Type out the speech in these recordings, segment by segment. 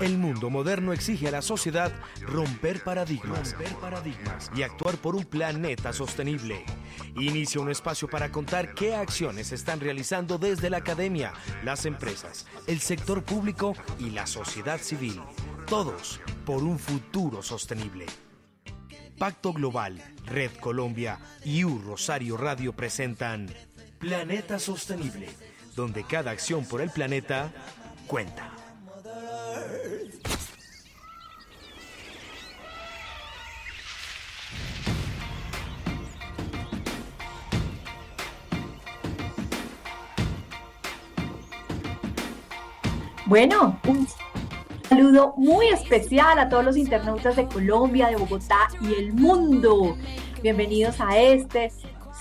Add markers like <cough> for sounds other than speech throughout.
El mundo moderno exige a la sociedad romper paradigmas, y actuar por un planeta sostenible. Inicia un espacio para contar qué acciones están realizando desde la academia, las empresas, el sector público y la sociedad civil. Todos por un futuro sostenible. Pacto Global, Red Colombia y U Rosario Radio presentan Planeta Sostenible, donde cada acción por el planeta cuenta. Bueno, un saludo muy especial a todos los internautas de Colombia, de Bogotá y el mundo. Bienvenidos a este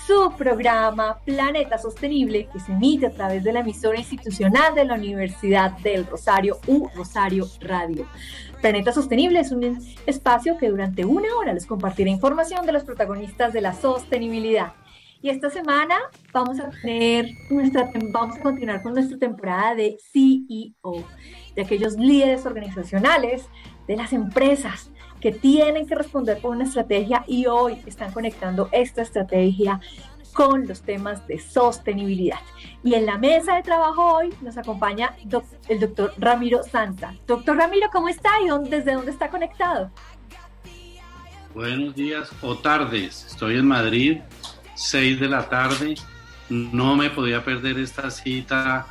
su programa Planeta Sostenible que se emite a través de la emisora institucional de la Universidad del Rosario, U Rosario Radio. Planeta Sostenible es un espacio que durante una hora les compartirá información de los protagonistas de la sostenibilidad y esta semana vamos a tener nuestra, vamos a continuar con nuestra temporada de CEO, de aquellos líderes organizacionales de las empresas que tienen que responder con una estrategia y hoy están conectando esta estrategia con los temas de sostenibilidad. Y en la mesa de trabajo hoy nos acompaña el doctor Ramiro Santa. Doctor Ramiro, ¿cómo está y desde dónde está conectado? Buenos días o tardes. Estoy en Madrid 6 de la tarde. No me podía perder esta cita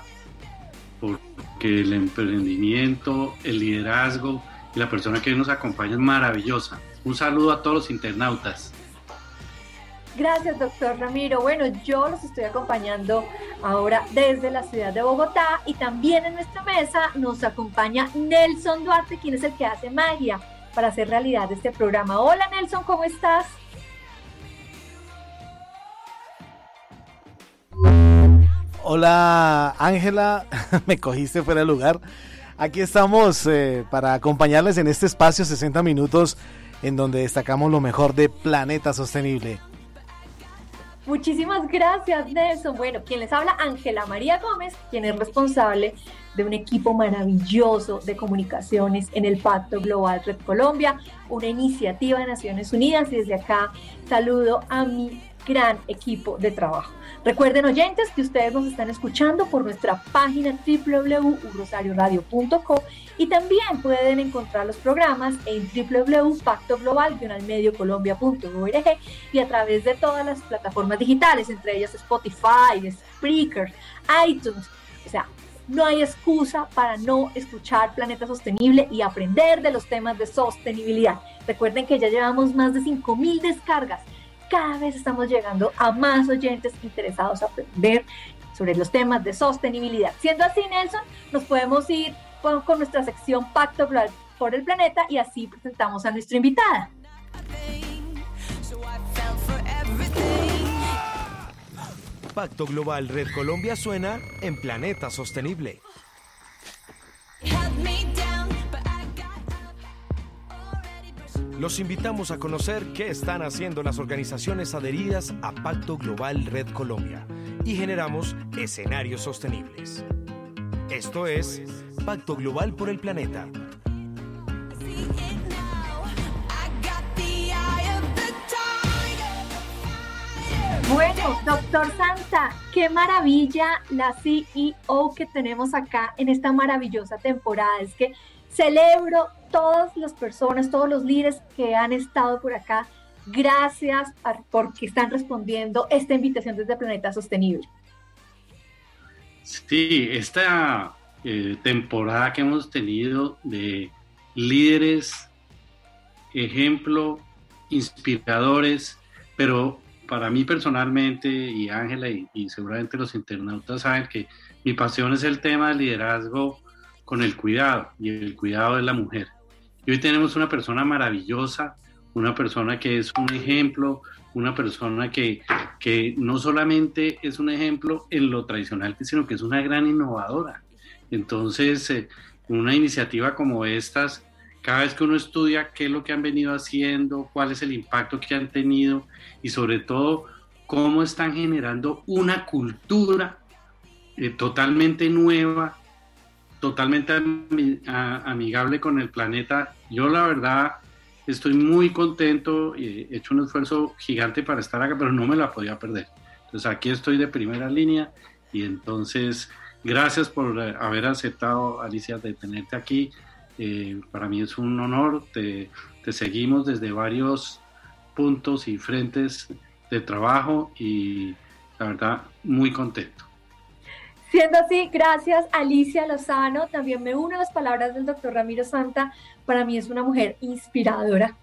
porque el emprendimiento, el liderazgo y la persona que nos acompaña es maravillosa. Un saludo a todos los internautas. Gracias, doctor Ramiro. Bueno, yo los estoy acompañando ahora desde la ciudad de Bogotá y también en nuestra mesa nos acompaña Nelson Duarte, quien es el que hace magia para hacer realidad este programa. Hola Nelson, ¿cómo estás? Hola Ángela, <laughs> me cogiste fuera de lugar. Aquí estamos eh, para acompañarles en este espacio 60 minutos en donde destacamos lo mejor de Planeta Sostenible. Muchísimas gracias Nelson. Bueno, quien les habla Ángela María Gómez, quien es responsable de un equipo maravilloso de comunicaciones en el Pacto Global Red Colombia, una iniciativa de Naciones Unidas y desde acá saludo a mi gran equipo de trabajo. Recuerden oyentes que ustedes nos están escuchando por nuestra página www.rosarioradio.co y también pueden encontrar los programas en www.pactoglobal-colombia.org y a través de todas las plataformas digitales, entre ellas Spotify, Spreaker, iTunes. O sea, no hay excusa para no escuchar Planeta Sostenible y aprender de los temas de sostenibilidad. Recuerden que ya llevamos más de 5.000 descargas cada vez estamos llegando a más oyentes interesados a aprender sobre los temas de sostenibilidad. Siendo así, Nelson, nos podemos ir con, nuestra sección Pacto Global por el Planeta y así presentamos a nuestra invitada. Pacto Global Red Colombia suena en Planeta Sostenible. Los invitamos a conocer qué están haciendo las organizaciones adheridas a Pacto Global Red Colombia y generamos escenarios sostenibles. Esto es Pacto Global por el Planeta. Bueno, doctor Santa, qué maravilla la CEO que tenemos acá en esta maravillosa temporada. Es que celebro todas las personas, todos los líderes que han estado por acá. Gracias porque están respondiendo esta invitación desde Planeta Sostenible. Sí, esta eh, temporada que hemos tenido de líderes, ejemplo, inspiradores, pero para mí personalmente y Ángela y, y seguramente los internautas saben que Mi pasión es el tema del liderazgo con el cuidado y el cuidado de la mujer. Hoy tenemos una persona maravillosa, una persona que es un ejemplo, una persona que, que no solamente es un ejemplo en lo tradicional, sino que es una gran innovadora. Entonces, eh, una iniciativa como estas, cada vez que uno estudia qué es lo que han venido haciendo, cuál es el impacto que han tenido y sobre todo cómo están generando una cultura eh, totalmente nueva, totalmente amigable con el planeta. Yo la verdad estoy muy contento, he hecho un esfuerzo gigante para estar acá, pero no me la podía perder. Entonces aquí estoy de primera línea y entonces gracias por eh, haber aceptado, Alicia, de tenerte aquí. Eh, para mí es un honor, te seguimos desde varios puntos y frentes de trabajo y la verdad muy contento. Siendo así, gracias Alicia Lozano. También me uno a las palabras del doctor Ramiro Santa. Para mí es una mujer inspiradora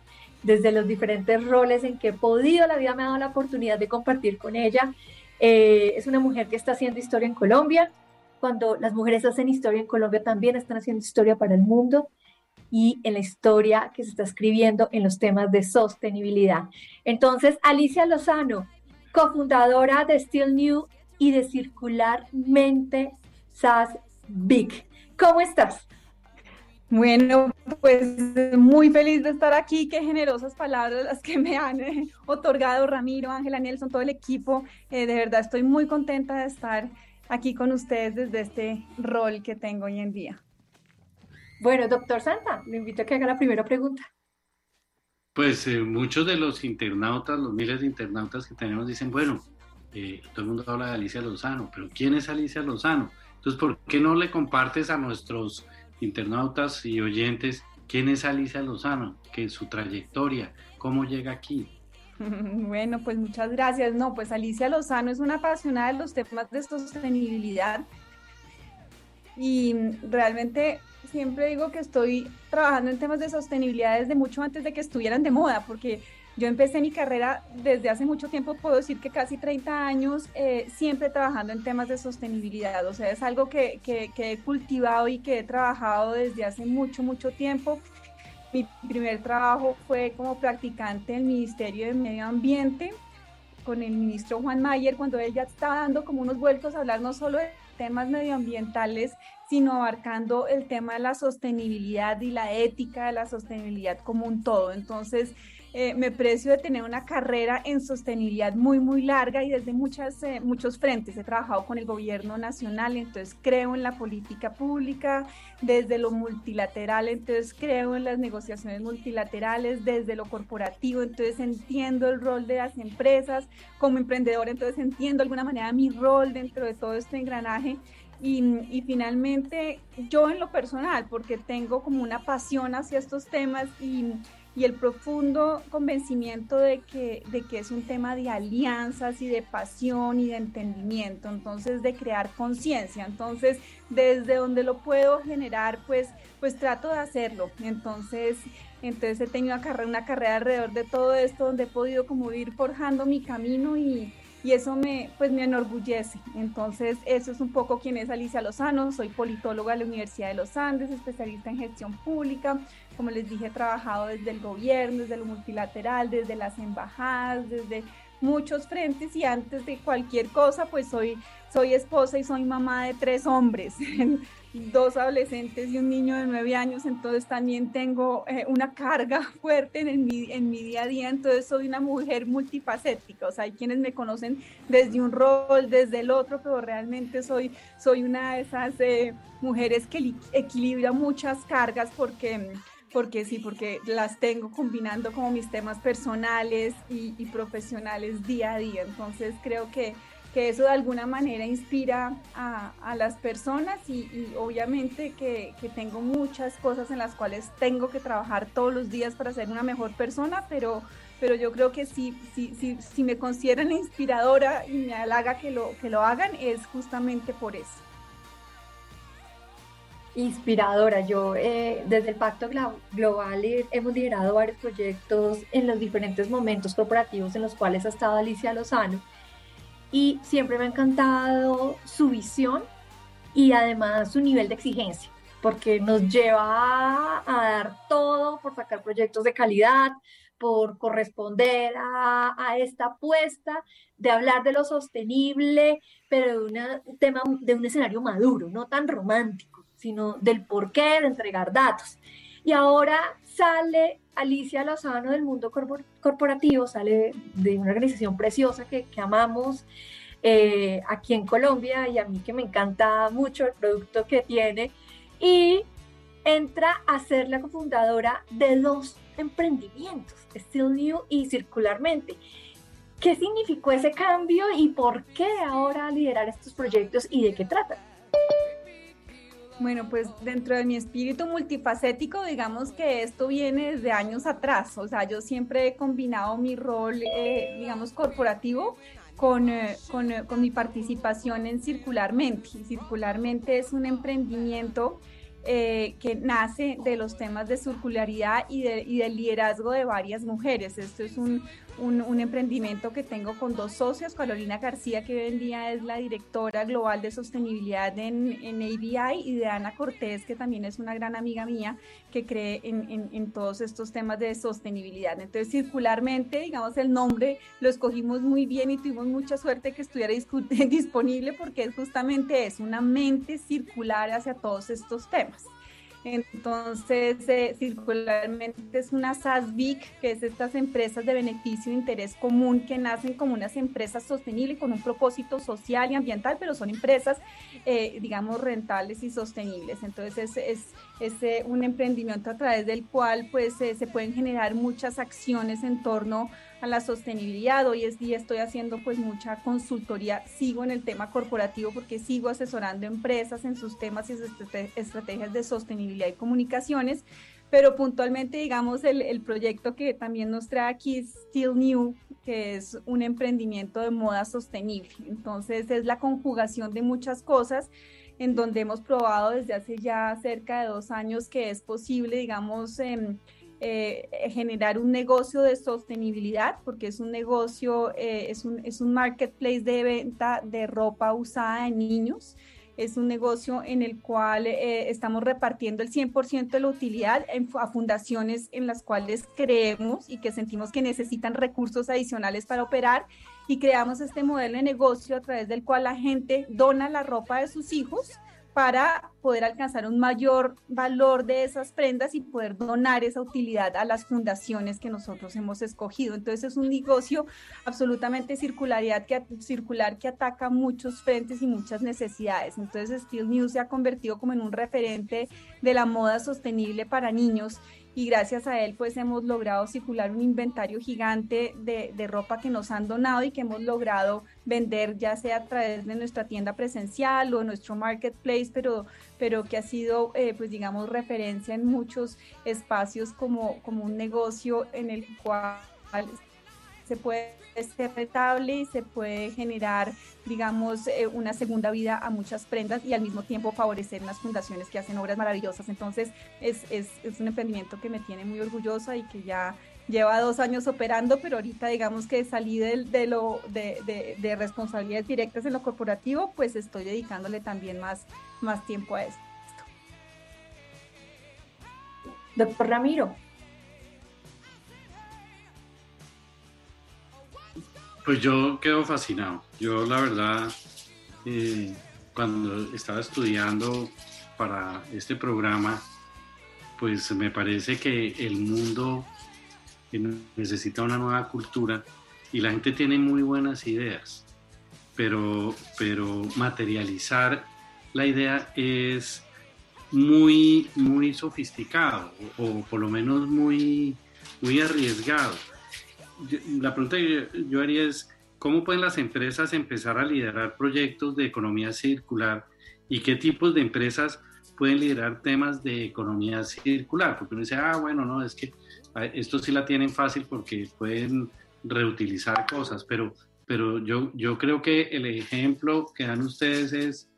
desde los diferentes roles en que he podido, la vida me ha dado la oportunidad de compartir con ella. Eh, es una mujer que está haciendo historia en Colombia. Cuando las mujeres hacen historia en Colombia, también están haciendo historia para el mundo y en la historia que se está escribiendo en los temas de sostenibilidad. Entonces, Alicia Lozano, cofundadora de Still New y de Circularmente SAS Big. ¿Cómo estás? Bueno, pues muy feliz de estar aquí. Qué generosas palabras las que me han eh, otorgado Ramiro, Ángela, Nelson, todo el equipo. Eh, de verdad estoy muy contenta de estar aquí con ustedes desde este rol que tengo hoy en día. Bueno, doctor Santa, le invito a que haga la primera pregunta. Pues eh, muchos de los internautas, los miles de internautas que tenemos dicen, bueno, eh, todo el mundo habla de Alicia Lozano, pero ¿quién es Alicia Lozano? Entonces, ¿por qué no le compartes a nuestros internautas y oyentes quién es Alicia Lozano, qué es su trayectoria, cómo llega aquí? <laughs> Bueno, pues muchas gracias. No, pues Alicia Lozano es una apasionada de los temas de sostenibilidad y realmente siempre digo que estoy trabajando en temas de sostenibilidad desde mucho antes de que estuvieran de moda, porque yo empecé mi carrera desde hace mucho tiempo, puedo decir que casi 30 años, eh, siempre trabajando en temas de sostenibilidad. O sea, es algo que, que, he cultivado y que he trabajado desde hace mucho, mucho tiempo. Mi primer trabajo fue como practicante en el Ministerio de Medio Ambiente con el ministro Juan Mayer, cuando él ya estaba dando como unos vuelcos a hablar no solo de temas medioambientales, sino abarcando el tema de la sostenibilidad y la ética de la sostenibilidad como un todo. Entonces, eh, me precio de tener una carrera en sostenibilidad muy, muy larga y desde muchas, eh, muchos frentes. He trabajado con el gobierno nacional, entonces creo en la política pública, desde lo multilateral, entonces creo en las negociaciones multilaterales, desde lo corporativo, entonces entiendo el rol de las empresas como emprendedor, entonces entiendo de alguna manera mi rol dentro de todo este engranaje. Y, y, finalmente yo en lo personal, porque tengo como una pasión hacia estos temas y y el profundo convencimiento de que, de que es un tema de alianzas y de pasión y de entendimiento, entonces de crear conciencia. Entonces, desde donde lo puedo generar, pues, pues trato de hacerlo. Entonces, entonces he tenido una carrera, una carrera alrededor de todo esto, donde he podido como ir forjando mi camino y, y eso me, pues me enorgullece. Entonces, eso es un poco quién es Alicia Lozano. Soy politóloga de la Universidad de los Andes, especialista en gestión pública. Como les dije, he trabajado desde el gobierno, desde lo multilateral, desde las embajadas, desde muchos frentes y antes de cualquier cosa, pues soy, soy esposa y soy mamá de tres hombres. <laughs> dos adolescentes y un niño de nueve años, entonces también tengo eh, una carga <laughs> fuerte en, mi, en mi día a día, entonces soy una mujer multifacética, o sea, hay quienes me conocen desde un rol, desde el otro, pero realmente soy, soy una de esas eh, mujeres que equilibra muchas cargas porque porque sí, porque las tengo combinando como mis temas personales y, profesionales día a día. Entonces creo que que eso de alguna manera inspira a, a las personas y, obviamente que, que, tengo muchas cosas en las cuales tengo que trabajar todos los días para ser una mejor persona, pero, pero yo creo que si, si, si, si me consideran inspiradora y me halaga que lo, que lo hagan, es justamente por eso. Inspiradora, yo eh, desde el Pacto Global hemos liderado varios proyectos en los diferentes momentos corporativos en los cuales ha estado Alicia Lozano y siempre me ha encantado su visión y además su nivel de exigencia, porque nos lleva a dar todo por sacar proyectos de calidad, por corresponder a, esta apuesta de hablar de lo sostenible, pero de un tema, de un escenario maduro, no tan romántico, sino del porqué de entregar datos. Y ahora sale Alicia Lozano del mundo corporativo, sale de una organización preciosa que, amamos eh, aquí en Colombia y a mí que me encanta mucho el producto que tiene. Y entra a ser la cofundadora de dos emprendimientos, Still New y Circularmente. ¿Qué significó ese cambio y por qué ahora liderar estos proyectos y de qué tratan? Bueno, pues dentro de mi espíritu multifacético, digamos que esto viene desde años atrás. O sea, yo siempre he combinado mi rol, eh, digamos, corporativo con, eh, eh, con, mi participación en Circularmente. Circularmente es un emprendimiento eh, que nace de los temas de circularidad y, de, y del liderazgo de varias mujeres. Esto es un, un, emprendimiento que tengo con dos socios, Carolina García, que hoy en día es la directora global de sostenibilidad en, en ABI, y de Ana Cortés, que también es una gran amiga mía, que cree en, en, todos estos temas de sostenibilidad. Entonces, circularmente, digamos, el nombre lo escogimos muy bien y tuvimos mucha suerte que estuviera <laughs> disponible porque justamente es una mente circular hacia todos estos temas. Entonces, eh, circularmente es una SASBIC, que es estas empresas de beneficio e interés común que nacen como unas empresas sostenibles con un propósito social y ambiental, pero son empresas, eh, digamos, rentables y sostenibles. Entonces, es, es, eh, un emprendimiento a través del cual pues, se pueden generar muchas acciones en torno a la sostenibilidad. Hoy es día estoy haciendo pues mucha consultoría, sigo en el tema corporativo porque sigo asesorando empresas en sus temas y sus estrategias de sostenibilidad y comunicaciones, pero puntualmente digamos el, el proyecto que también nos trae aquí Still New, que es un emprendimiento de moda sostenible. Entonces es la conjugación de muchas cosas en donde hemos probado desde hace ya cerca de dos años que es posible, digamos, eh, eh, generar un negocio de sostenibilidad, porque es un negocio, eh, es, un, es un marketplace de venta de ropa usada de niños. Es un negocio en el cual eh, estamos repartiendo el 100% de la utilidad a fundaciones en las cuales creemos y que sentimos que necesitan recursos adicionales para operar y creamos este modelo de negocio a través del cual la gente dona la ropa de sus hijos para poder alcanzar un mayor valor de esas prendas y poder donar esa utilidad a las fundaciones que nosotros hemos escogido. Entonces es un negocio absolutamente circularidad que, circular que ataca muchos frentes y muchas necesidades. Entonces Steel News se ha convertido como en un referente de la moda sostenible para niños y gracias a él pues hemos logrado circular un inventario gigante de, de, ropa que nos han donado y que hemos logrado vender ya sea a través de nuestra tienda presencial o nuestro marketplace, pero, pero que ha sido eh, pues digamos referencia en muchos espacios como, como un negocio en el cual se puede ser rentable y se puede generar, digamos, eh, una segunda vida a muchas prendas y al mismo tiempo favorecer unas fundaciones que hacen obras maravillosas. Entonces, es, es, es un emprendimiento que me tiene muy orgullosa y que ya lleva dos años operando, pero ahorita digamos que salí de, de lo, de, de, de, responsabilidades directas en lo corporativo, pues estoy dedicándole también más, más tiempo a esto. Doctor Ramiro, Pues yo quedo fascinado. Yo la verdad, eh, cuando estaba estudiando para este programa, pues me parece que el mundo necesita una nueva cultura y la gente tiene muy buenas ideas, pero, pero materializar la idea es muy, muy sofisticado o, por lo menos muy, muy arriesgado la pregunta que yo, haría es, ¿cómo pueden las empresas empezar a liderar proyectos de economía circular y qué tipos de empresas pueden liderar temas de economía circular? Porque uno dice, ah, bueno, no, es que esto sí la tienen fácil porque pueden reutilizar cosas, pero, pero yo, yo creo que el ejemplo que dan ustedes es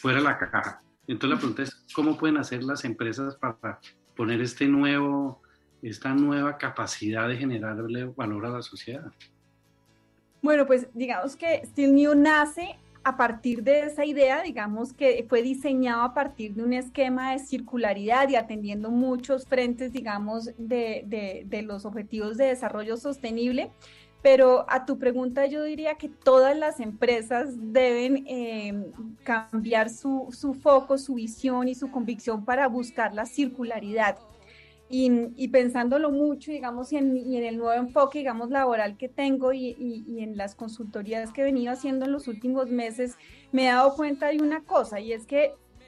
fuera la caja. Entonces la pregunta es, ¿cómo pueden hacer las empresas para poner este nuevo esta nueva capacidad de generarle valor a la sociedad? Bueno, pues digamos que Steel New nace a partir de esa idea, digamos que fue diseñado a partir de un esquema de circularidad y atendiendo muchos frentes, digamos, de, los objetivos de desarrollo sostenible. Pero a tu pregunta yo diría que todas las empresas deben eh, cambiar su, su, foco, su visión y su convicción para buscar la circularidad. Y, pensándolo mucho, digamos, y en, y en, el nuevo enfoque, digamos, laboral que tengo y, y, en las consultorías que he venido haciendo en los últimos meses, me he dado cuenta de una cosa, y es que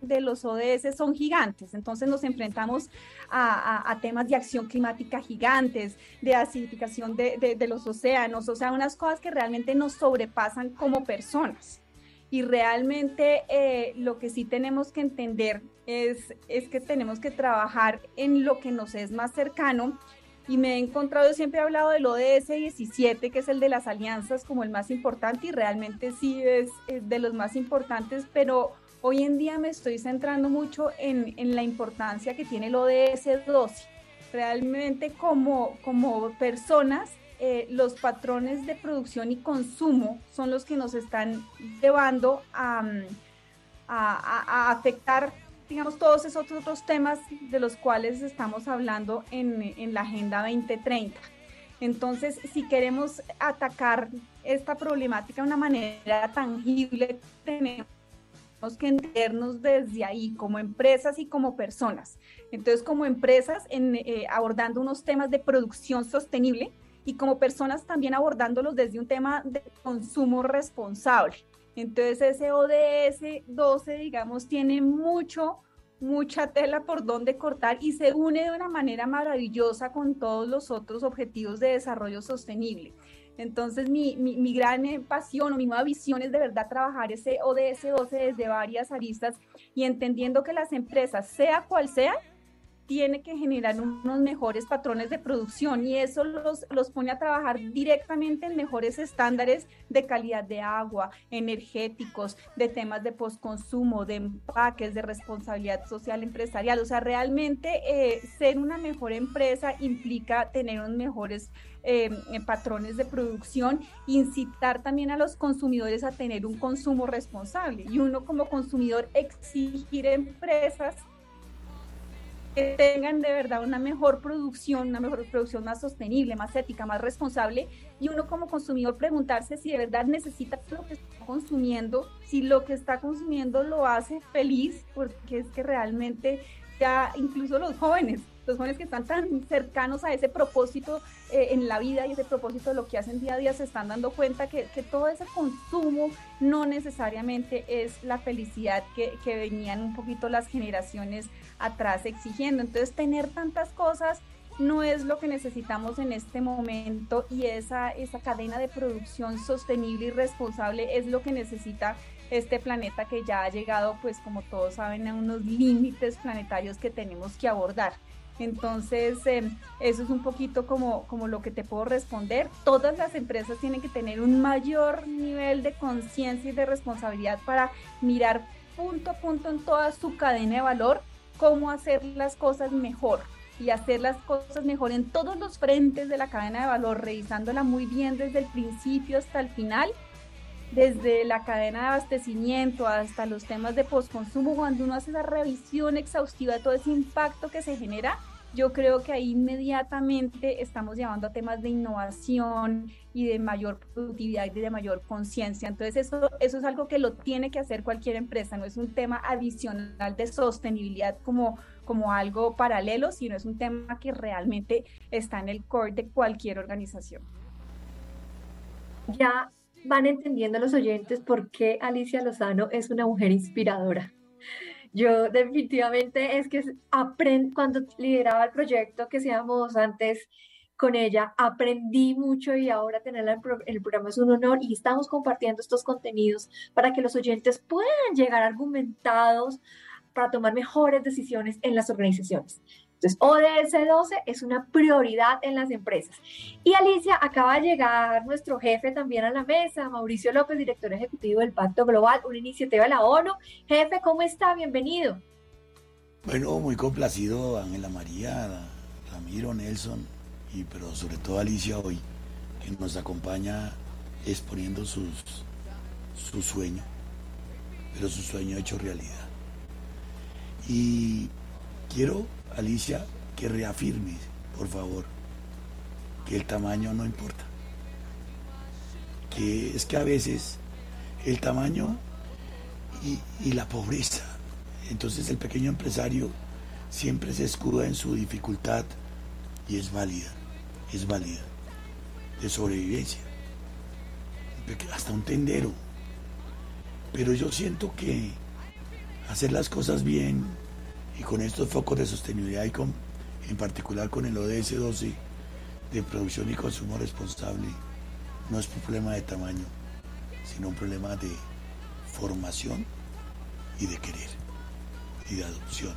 de los ODS son gigantes. Entonces nos enfrentamos a, temas de acción climática gigantes, de acidificación de, los océanos, o sea, unas cosas que realmente nos sobrepasan como personas. Y realmente eh, lo que sí tenemos que entender es, es que tenemos que trabajar en lo que nos es más cercano y me he encontrado, siempre he hablado del ODS 17, que es el de las alianzas como el más importante y realmente sí es de los más importantes, pero Hoy en día me estoy centrando mucho en, en la importancia que tiene el ODS 12. Realmente como, como personas, eh, los patrones de producción y consumo son los que nos están llevando a, a, a afectar, digamos, todos esos otros temas de los cuales estamos hablando en, en la Agenda 2030. Entonces, si queremos atacar esta problemática de una manera tangible, tenemos que entendernos desde ahí como empresas y como personas. Entonces, como empresas, en, eh, abordando unos temas de producción sostenible y como personas también abordándolos desde un tema de consumo responsable. Entonces, ese ODS 12, digamos, tiene mucho, mucha tela por donde cortar y se une de una manera maravillosa con todos los otros objetivos de desarrollo sostenible. Entonces, mi, mi, gran pasión o mi nueva visión es de verdad trabajar ese ODS 12 desde varias aristas y entendiendo que las empresas, sea cual sea, tiene que generar unos mejores patrones de producción y eso los, los pone a trabajar directamente en mejores estándares de calidad de agua, energéticos, de temas de postconsumo, de empaques, de responsabilidad social empresarial. O sea, realmente eh, ser una mejor empresa implica tener unos mejores eh, patrones de producción, incitar también a los consumidores a tener un consumo responsable. Y uno como consumidor exigir empresas que tengan de verdad una mejor producción, una mejor producción más sostenible, más ética, más responsable, y uno como consumidor preguntarse si de verdad necesita lo que está consumiendo, si lo que está consumiendo lo hace feliz, porque es que realmente ya incluso los jóvenes, los jóvenes que están tan cercanos a ese propósito eh, en la vida y ese propósito de lo que hacen día a día se están dando cuenta que, que todo ese consumo no necesariamente es la felicidad que, que venían un poquito las generaciones atrás exigiendo. Entonces, tener tantas cosas no es lo que necesitamos en este momento y esa, esa cadena de producción sostenible y responsable es lo que necesita este planeta que ya ha llegado, pues como todos saben, a unos límites planetarios que tenemos que abordar. Entonces, eh, eso es un poquito como, como lo que te puedo responder. Todas las empresas tienen que tener un mayor nivel de conciencia y de responsabilidad para mirar punto a punto en toda su cadena de valor cómo hacer las cosas mejor y hacer las cosas mejor en todos los frentes de la cadena de valor, revisándola muy bien desde el principio hasta el final, desde la cadena de abastecimiento hasta los temas de postconsumo, cuando uno hace esa revisión exhaustiva de todo ese impacto que se genera, yo creo que ahí inmediatamente estamos llevando a temas de innovación y de mayor productividad y de mayor conciencia. Entonces eso, eso es algo que lo tiene que hacer cualquier empresa, no es un tema adicional de sostenibilidad como, como algo paralelo, sino es un tema que realmente está en el core de cualquier organización. Ya van entendiendo los oyentes por qué Alicia Lozano es una mujer inspiradora. Yo definitivamente es que cuando lideraba el proyecto que seamos antes con ella, aprendí mucho y ahora tenerla en el programa es un honor y estamos compartiendo estos contenidos para que los oyentes puedan llegar argumentados para tomar mejores decisiones en las organizaciones. Entonces, ODS 12 es una prioridad en las empresas. Y Alicia, acaba de llegar nuestro jefe también a la mesa, Mauricio López, director ejecutivo del Pacto Global, una iniciativa de la ONU. Jefe, ¿cómo está? Bienvenido. Bueno, muy complacido, Ángela María, Ramiro, Nelson, y pero sobre todo Alicia hoy, que nos acompaña exponiendo sus, su sueño, pero su sueño hecho realidad. Y quiero Alicia, que reafirme, por favor, que el tamaño no importa. Que es que a veces el tamaño y, la pobreza, entonces el pequeño empresario siempre se escuda en su dificultad y es válida, es válida, de sobrevivencia, hasta un tendero. Pero yo siento que hacer las cosas bien y con estos focos de sostenibilidad y con, en particular con el ODS 12 de producción y consumo responsable, no es un problema de tamaño, sino un problema de formación y de querer y de adopción.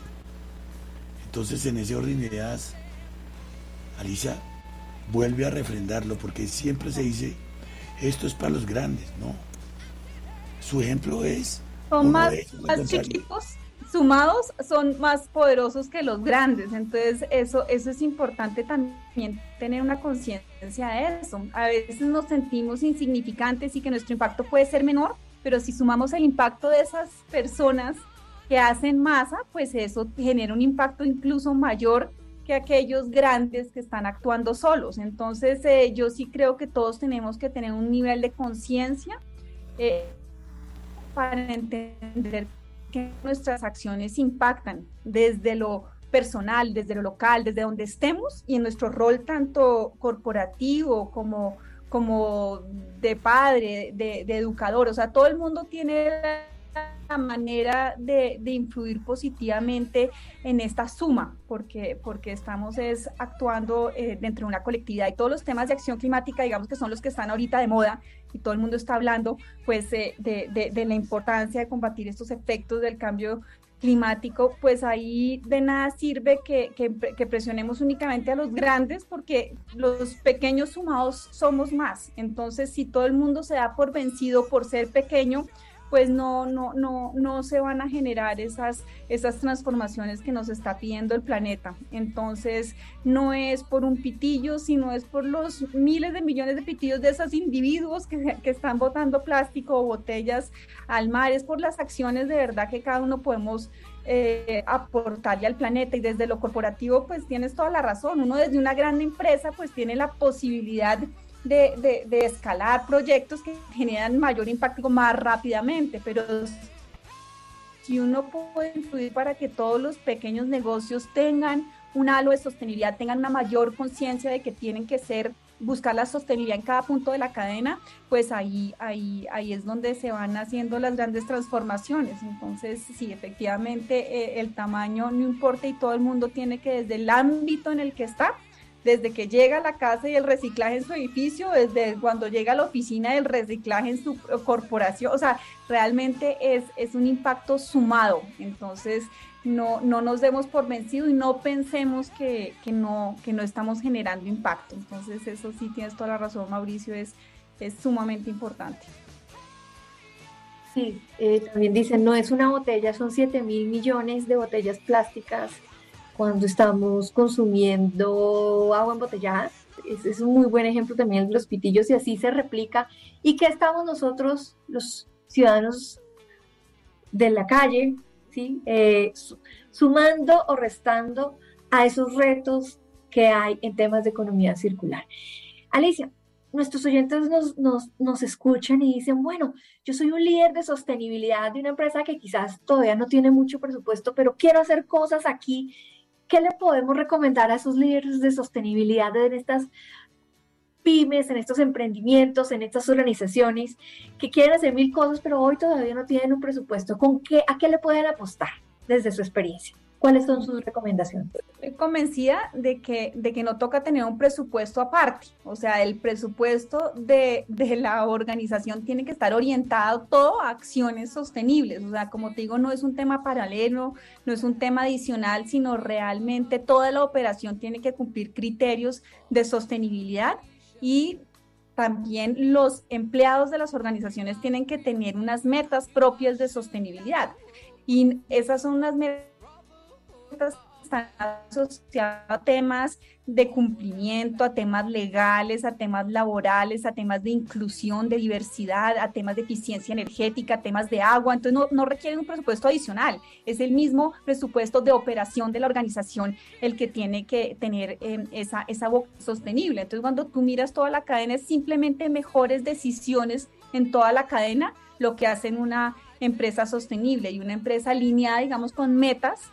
Entonces en ese orden de ideas, Alicia vuelve a refrendarlo porque siempre se dice, esto es para los grandes, ¿no? Su ejemplo es... Son más, más chiquitos sumados son más poderosos que los grandes. Entonces, eso, eso es importante también tener una conciencia de eso. A veces nos sentimos insignificantes y que nuestro impacto puede ser menor, pero si sumamos el impacto de esas personas que hacen masa, pues eso genera un impacto incluso mayor que aquellos grandes que están actuando solos. Entonces, eh, yo sí creo que todos tenemos que tener un nivel de conciencia eh, para entender nuestras acciones impactan desde lo personal, desde lo local, desde donde estemos y en nuestro rol tanto corporativo como, como de padre, de, educador. O sea, todo el mundo tiene la manera de, de, influir positivamente en esta suma, porque, porque estamos es actuando eh, dentro de una colectividad y todos los temas de acción climática, digamos que son los que están ahorita de moda y todo el mundo está hablando pues eh, de, la importancia de combatir estos efectos del cambio climático, pues ahí de nada sirve que, que, presionemos únicamente a los grandes porque los pequeños sumados somos más. Entonces, si todo el mundo se da por vencido por ser pequeño, pues no, no, no, no se van a generar esas, esas transformaciones que nos está pidiendo el planeta. Entonces, no es por un pitillo, sino es por los miles de millones de pitillos de esos individuos que, que están botando plástico o botellas al mar, es por las acciones de verdad que cada uno podemos eh, aportarle al planeta. Y desde lo corporativo pues tienes toda la razón, uno desde una gran empresa pues tiene la posibilidad de, escalar proyectos que generan mayor impacto más rápidamente, pero si uno puede influir para que todos los pequeños negocios tengan un halo de sostenibilidad, tengan una mayor conciencia de que tienen que ser buscar la sostenibilidad en cada punto de la cadena, pues ahí, ahí, ahí es donde se van haciendo las grandes transformaciones. Entonces, sí, efectivamente, eh, el tamaño no importa y todo el mundo tiene que desde el ámbito en el que está, desde que llega a la casa y el reciclaje en su edificio, desde cuando llega a la oficina del reciclaje en su corporación, o sea, realmente es, es un impacto sumado. Entonces, no, no nos demos por vencido y no pensemos que, que, no, que no estamos generando impacto. Entonces, eso sí tienes toda la razón, Mauricio, es, es sumamente importante. Sí, eh, también dicen, no es una botella, son 7 mil millones de botellas plásticas cuando estamos consumiendo agua embotellada. Es, es un muy buen ejemplo también de los pitillos y así se replica. ¿Y qué estamos nosotros, los ciudadanos de la calle, ¿sí? Eh, sumando o restando a esos retos que hay en temas de economía circular. Alicia, nuestros oyentes nos, nos, nos, escuchan y dicen, bueno, yo soy un líder de sostenibilidad de una empresa que quizás todavía no tiene mucho presupuesto, pero quiero hacer cosas aquí. ¿Qué le podemos recomendar a esos líderes de sostenibilidad en estas pymes, en estos emprendimientos, en estas organizaciones que quieren hacer mil cosas, pero hoy todavía no tienen un presupuesto? ¿Con qué, ¿A qué le pueden apostar desde su experiencia? ¿Cuáles son sus recomendaciones? Estoy convencida de que, de que no toca tener un presupuesto aparte. O sea, el presupuesto de, de la organización tiene que estar orientado todo a acciones sostenibles. O sea, como te digo, no es un tema paralelo, no es un tema adicional, sino realmente toda la operación tiene que cumplir criterios de sostenibilidad y también los empleados de las organizaciones tienen que tener unas metas propias de sostenibilidad. Y esas son unas metas están asociados a temas de cumplimiento, a temas legales, a temas laborales, a temas de inclusión, de diversidad, a temas de eficiencia energética, a temas de agua. Entonces no, no requieren un presupuesto adicional, es el mismo presupuesto de operación de la organización el que tiene que tener eh, esa, esa sostenible. Entonces cuando tú miras toda la cadena es simplemente mejores decisiones en toda la cadena lo que hacen una empresa sostenible y una empresa alineada, digamos, con metas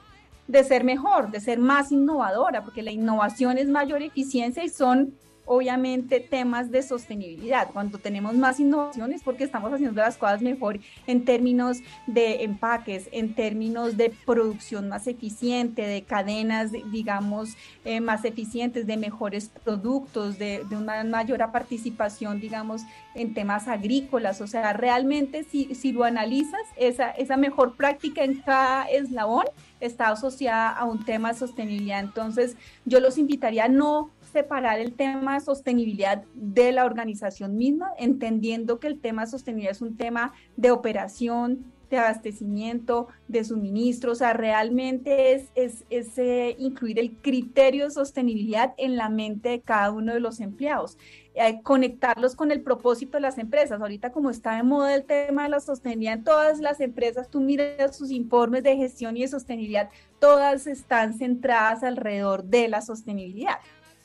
de ser mejor, de ser más innovadora, porque la innovación es mayor eficiencia y son obviamente temas de sostenibilidad. Cuando tenemos más innovaciones porque estamos haciendo las cosas mejor en términos de empaques, en términos de producción más eficiente, de cadenas, digamos, eh, más eficientes, de mejores productos, de, una mayor participación, digamos, en temas agrícolas. O sea, realmente si, si lo analizas, esa, esa mejor práctica en cada eslabón está asociada a un tema de sostenibilidad. Entonces, yo los invitaría a no separar el tema de sostenibilidad de la organización misma, entendiendo que el tema de sostenibilidad es un tema de operación, de abastecimiento, de suministro, o sea, realmente es, es, eh, incluir el criterio de sostenibilidad en la mente de cada uno de los empleados. Eh, conectarlos con el propósito de las empresas. Ahorita como está de moda el tema de la sostenibilidad en todas las empresas, tú miras sus informes de gestión y de sostenibilidad, todas están centradas alrededor de la sostenibilidad.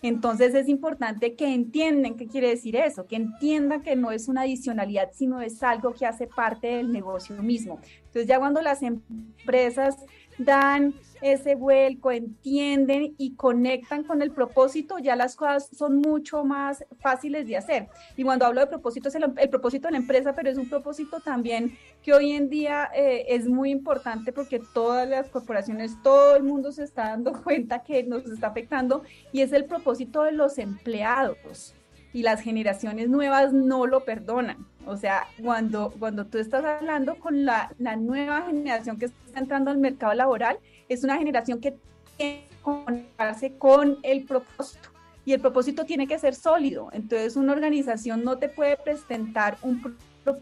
Entonces es importante que entiendan qué quiere decir eso, que entiendan que no es una adicionalidad, sino es algo que hace parte del negocio mismo. Entonces ya cuando las empresas dan ese vuelco, entienden y conectan con el propósito, ya las cosas son mucho más fáciles de hacer. Y cuando hablo de propósito, es el, propósito de la empresa, pero es un propósito también que hoy en día eh, es muy importante porque todas las corporaciones, todo el mundo se está dando <laughs> cuenta que nos está afectando y es el propósito de los empleados. Y las generaciones nuevas no lo perdonan. O sea, cuando, cuando tú estás hablando con la, la nueva generación que está entrando al mercado laboral, es una generación que tiene que conectarse con el propósito y el propósito tiene que ser sólido. Entonces una organización no te puede presentar un propósito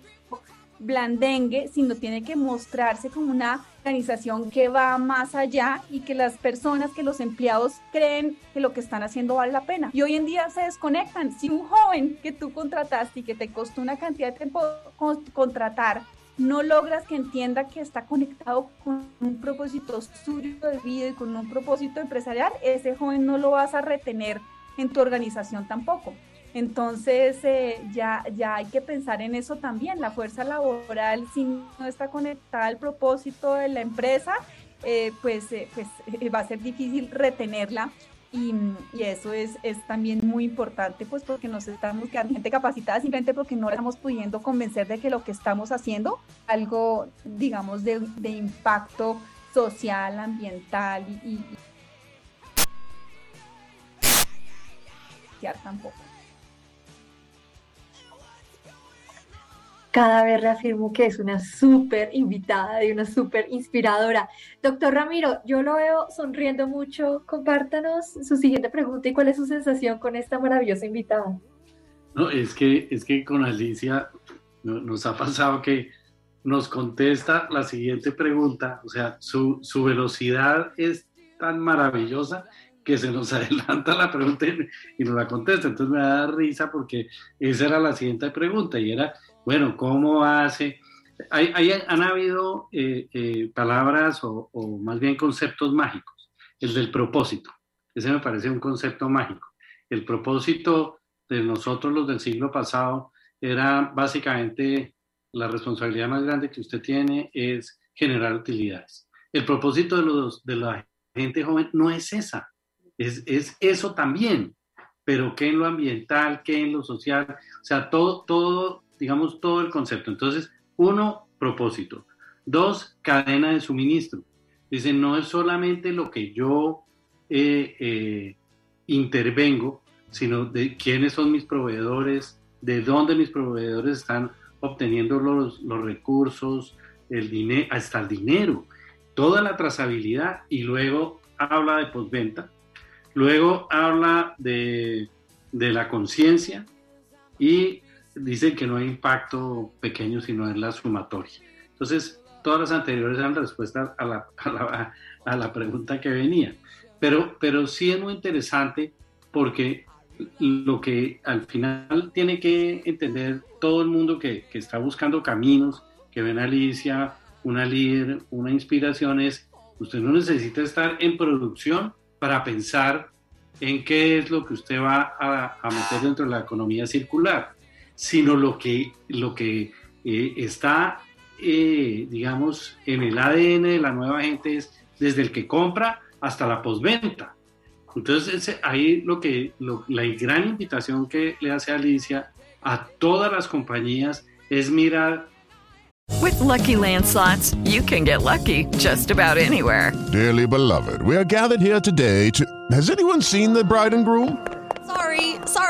blandengue, sino tiene que mostrarse como una organización que va más allá y que las personas, que los empleados creen que lo que están haciendo vale la pena. Y hoy en día se desconectan. Si un joven que tú contrataste y que te costó una cantidad de tiempo contratar, no logras que entienda que está conectado con un propósito suyo de vida y con un propósito empresarial, ese joven no lo vas a retener en tu organización tampoco. Entonces eh, ya, ya hay que pensar en eso también. La fuerza laboral, si no está conectada al propósito de la empresa, eh, pues, eh, pues va a ser difícil retenerla y, eso es, es, también muy importante, pues porque nos estamos quedando gente capacitada simplemente porque no estamos pudiendo convencer de que lo que estamos haciendo, algo, digamos, de, de impacto social, ambiental y, y, y tampoco. Cada vez reafirmo que es una súper invitada y una súper inspiradora. Doctor Ramiro, yo lo veo sonriendo mucho. Compártanos su siguiente pregunta y cuál es su sensación con esta maravillosa invitada. No, es que, es que con Alicia nos ha pasado que nos contesta la siguiente pregunta, o sea, su, su velocidad es tan maravillosa que se nos <laughs> adelanta la pregunta y, nos la contesta. Entonces me da risa porque esa era la siguiente pregunta y era, bueno, ¿cómo hace? Hay, han habido eh, eh, palabras o, más bien conceptos mágicos. El del propósito. Ese me parece un concepto mágico. El propósito de nosotros los del siglo pasado era básicamente la responsabilidad más grande que usted tiene es generar utilidades. El propósito de, los, de la gente joven no es esa, es, es eso también, pero que en lo ambiental, que en lo social, o sea, todo, todo, digamos, todo el concepto. Entonces, uno, propósito. Dos, cadena de suministro. Dice, no es solamente lo que yo eh, eh, intervengo, sino de quiénes son mis proveedores, de dónde mis proveedores están obteniendo los, los recursos, el dinero, hasta el dinero, toda la trazabilidad y luego habla de postventa, luego habla de, de la conciencia y dice que no hay impacto pequeño, sino en la sumatoria. Entonces, todas las anteriores eran respuestas a la, a la, a la pregunta que venía. Pero, pero sí es muy interesante porque lo que al final tiene que entender todo el mundo que, que está buscando caminos, que ven a Alicia, una líder, una inspiración, es usted no necesita estar en producción para pensar en qué es lo que usted va a, a meter dentro de la economía circular, sino lo que, lo que eh, está, eh, digamos, en el ADN de la nueva gente es desde el que compra hasta la postventa. Entonces, ahí lo que la gran invitación que le hace Alicia a todas las compañías es mirar. With lucky landslots, you can get lucky just about anywhere. Dearly beloved, we are gathered here today to. Has anyone seen the bride and groom?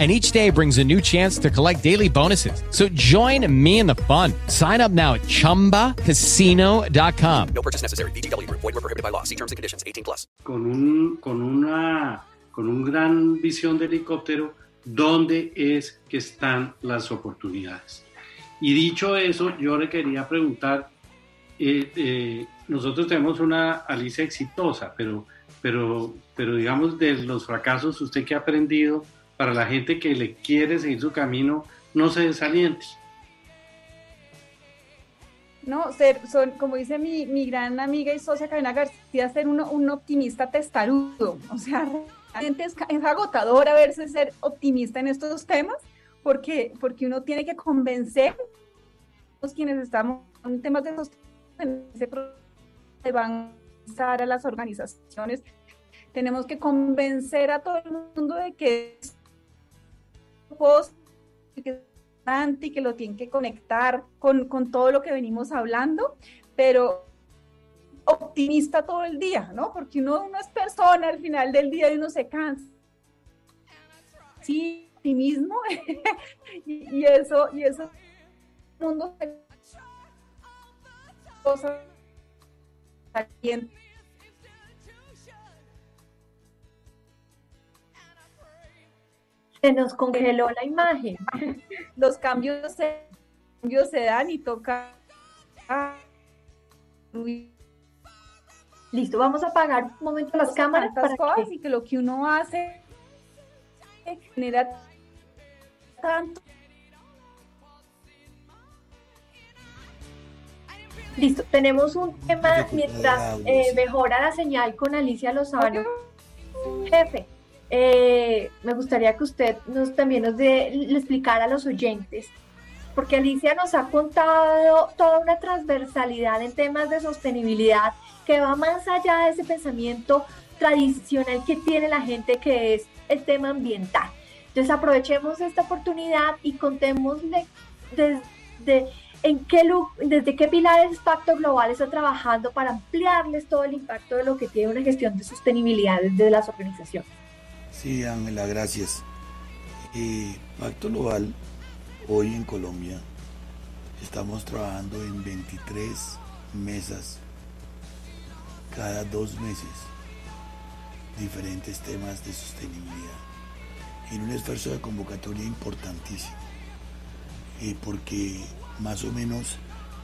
and each day brings a new chance to collect daily bonuses. So join me in the fun. Sign up now at ChumbaCasino.com. No purchase necessary. BGW. Void were prohibited by law. See terms and conditions. 18 plus. Con un, con una, con un gran visión de helicóptero, ¿dónde es que están las oportunidades? Y dicho eso, yo le quería preguntar, eh, eh, nosotros tenemos una Alicia exitosa, pero, pero, pero digamos de los fracasos, ¿usted qué ha aprendido? Para la gente que le quiere seguir su camino, no se desaliente. No, ser, son, como dice mi, mi gran amiga y socia Karina García, ser un optimista testarudo. O sea, realmente es, es agotador a verse ser optimista en estos temas, porque, porque uno tiene que convencer a los quienes estamos en temas de sostenibilidad, de avanzar a las organizaciones. Tenemos que convencer a todo el mundo de que y que lo tienen que conectar con, con todo lo que venimos hablando, pero optimista todo el día, ¿no? Porque uno, uno es persona al final del día y uno se cansa. Sí, optimismo <laughs> y, eso, y eso, mundo se nos congeló la imagen. <laughs> Los cambios se, cambios se dan y toca. Listo, vamos a apagar un momento las cámaras para cosas que... y que lo que uno hace genera tanto. Listo, tenemos un tema mientras eh, mejora la señal con Alicia Lozano. Jefe, eh, me gustaría que usted nos, también nos le explicara a los oyentes, porque Alicia nos ha contado toda una transversalidad en temas de sostenibilidad que va más allá de ese pensamiento tradicional que tiene la gente que es el tema ambiental. Entonces aprovechemos esta oportunidad y contémosle desde, en qué, desde qué pilares Pacto Global está trabajando para ampliarles todo el impacto de lo que tiene una gestión de sostenibilidad desde las organizaciones. Sí, Ángela, gracias. Eh, Pacto Global, hoy en Colombia, estamos trabajando en 23 mesas cada dos meses, diferentes temas de sostenibilidad, en un esfuerzo de convocatoria importantísimo, eh, porque más o menos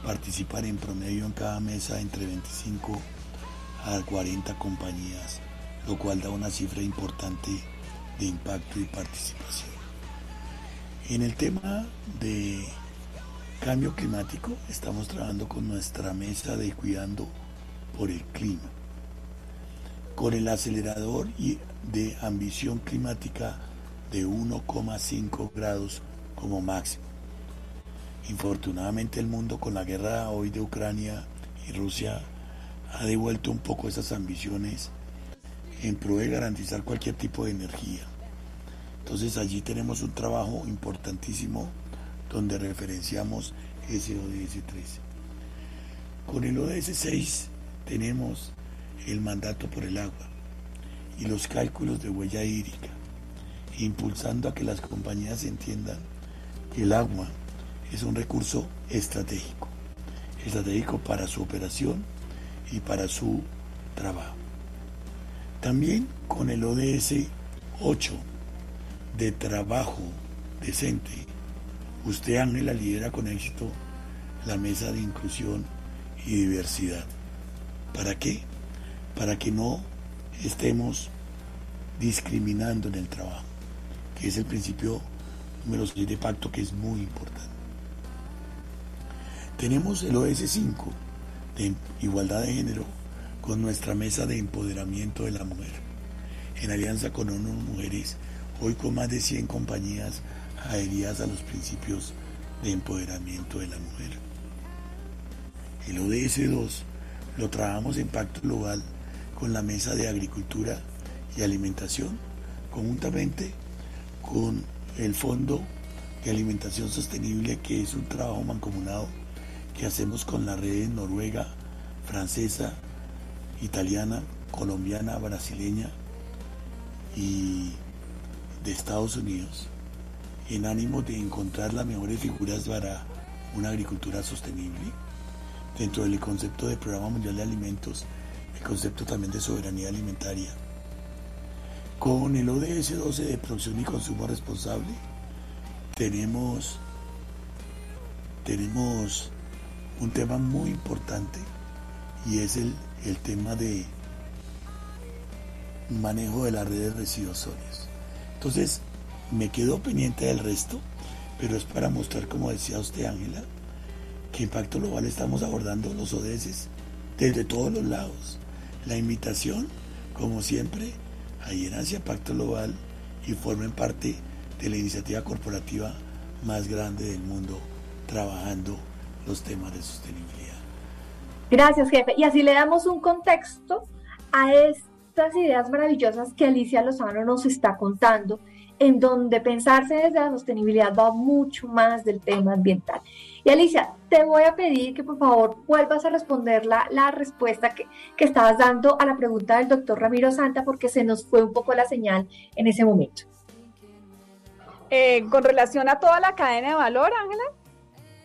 participan en promedio en cada mesa entre 25 a 40 compañías, lo cual da una cifra importante de impacto y participación. En el tema de cambio climático estamos trabajando con nuestra mesa de cuidando por el clima, con el acelerador de ambición climática de 1,5 grados como máximo. Infortunadamente el mundo con la guerra hoy de Ucrania y Rusia ha devuelto un poco esas ambiciones en pro de garantizar cualquier tipo de energía. Entonces allí tenemos un trabajo importantísimo donde referenciamos ese ODS 13. Con el ODS 6 tenemos el mandato por el agua y los cálculos de huella hídrica, impulsando a que las compañías entiendan que el agua es un recurso estratégico, estratégico para su operación y para su trabajo. También con el ODS 8 de trabajo decente, usted Ángela lidera con éxito la mesa de inclusión y diversidad. ¿Para qué? Para que no estemos discriminando en el trabajo, que es el principio número 6 de pacto que es muy importante. Tenemos el OS 5 de igualdad de género con nuestra mesa de empoderamiento de la mujer, en alianza con ONU Mujeres, hoy con más de 100 compañías adheridas a los principios de empoderamiento de la mujer. El ODS 2 lo trabajamos en Pacto Global con la Mesa de Agricultura y Alimentación, conjuntamente con el Fondo de Alimentación Sostenible, que es un trabajo mancomunado que hacemos con la red noruega, francesa, italiana, colombiana, brasileña y de Estados Unidos, en ánimo de encontrar las mejores figuras para una agricultura sostenible dentro del concepto de Programa Mundial de Alimentos, el concepto también de soberanía alimentaria. Con el ODS 12 de producción y consumo responsable, tenemos, tenemos un tema muy importante y es el, el tema de manejo de la red de. Entonces, me quedo pendiente del resto, pero es para mostrar, como decía usted, Ángela, que Impacto Global estamos abordando los ODS desde todos los lados. La invitación, como siempre, a ir hacia Pacto Global y formen parte de la iniciativa corporativa más grande del mundo trabajando los temas de sostenibilidad. Gracias, jefe. Y así le damos un contexto a estas ideas maravillosas que Alicia Lozano nos está contando, en donde pensarse desde la sostenibilidad va mucho más del tema ambiental. Y Alicia, te voy a pedir que por favor vuelvas a responder la, la respuesta que, que estabas dando a la pregunta del doctor Ramiro Santa, porque se nos fue un poco la señal en ese momento. Eh, con relación a toda la cadena de valor, Ángela.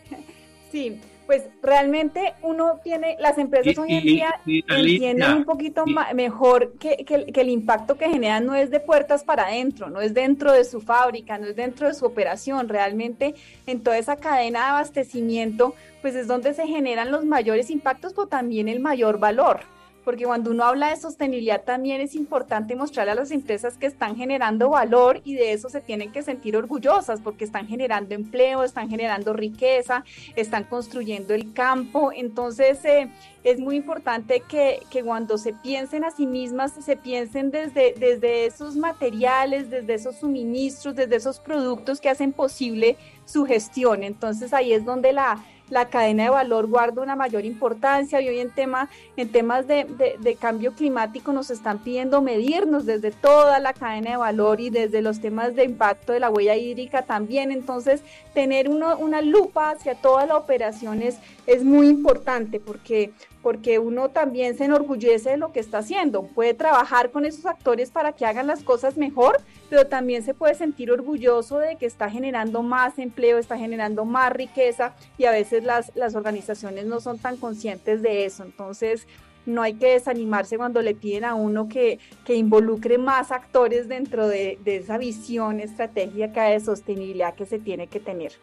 <laughs> Sí, pues realmente uno tiene, las empresas hoy en día entienden un poquito mejor que, que, que, el impacto que generan no es de puertas para adentro, no es dentro de su fábrica, no es dentro de su operación, realmente en toda esa cadena de abastecimiento, pues es donde se generan los mayores impactos, pero también el mayor valor porque cuando uno habla de sostenibilidad también es importante mostrarle a las empresas que están generando valor y de eso se tienen que sentir orgullosas porque están generando empleo, están generando riqueza, están construyendo el campo. Entonces eh, es muy importante que, que, cuando se piensen a sí mismas, se piensen desde, desde esos materiales, desde esos suministros, desde esos productos que hacen posible su gestión. Entonces ahí es donde la la cadena de valor guarda una mayor importancia y hoy en, tema, en temas de, de, cambio climático nos están pidiendo medirnos desde toda la cadena de valor y desde los temas de impacto de la huella hídrica también. Entonces, tener uno, una lupa hacia todas las operaciones es muy importante porque, porque uno también se enorgullece de lo que está haciendo. Puede trabajar con esos actores para que hagan las cosas mejor, pero también se puede sentir orgulloso de que está generando más empleo, está generando más riqueza y a veces las, las organizaciones no son tan conscientes de eso. Entonces, no hay que desanimarse cuando le piden a uno que, que involucre más actores dentro de, de esa visión estratégica de sostenibilidad que se tiene que tener.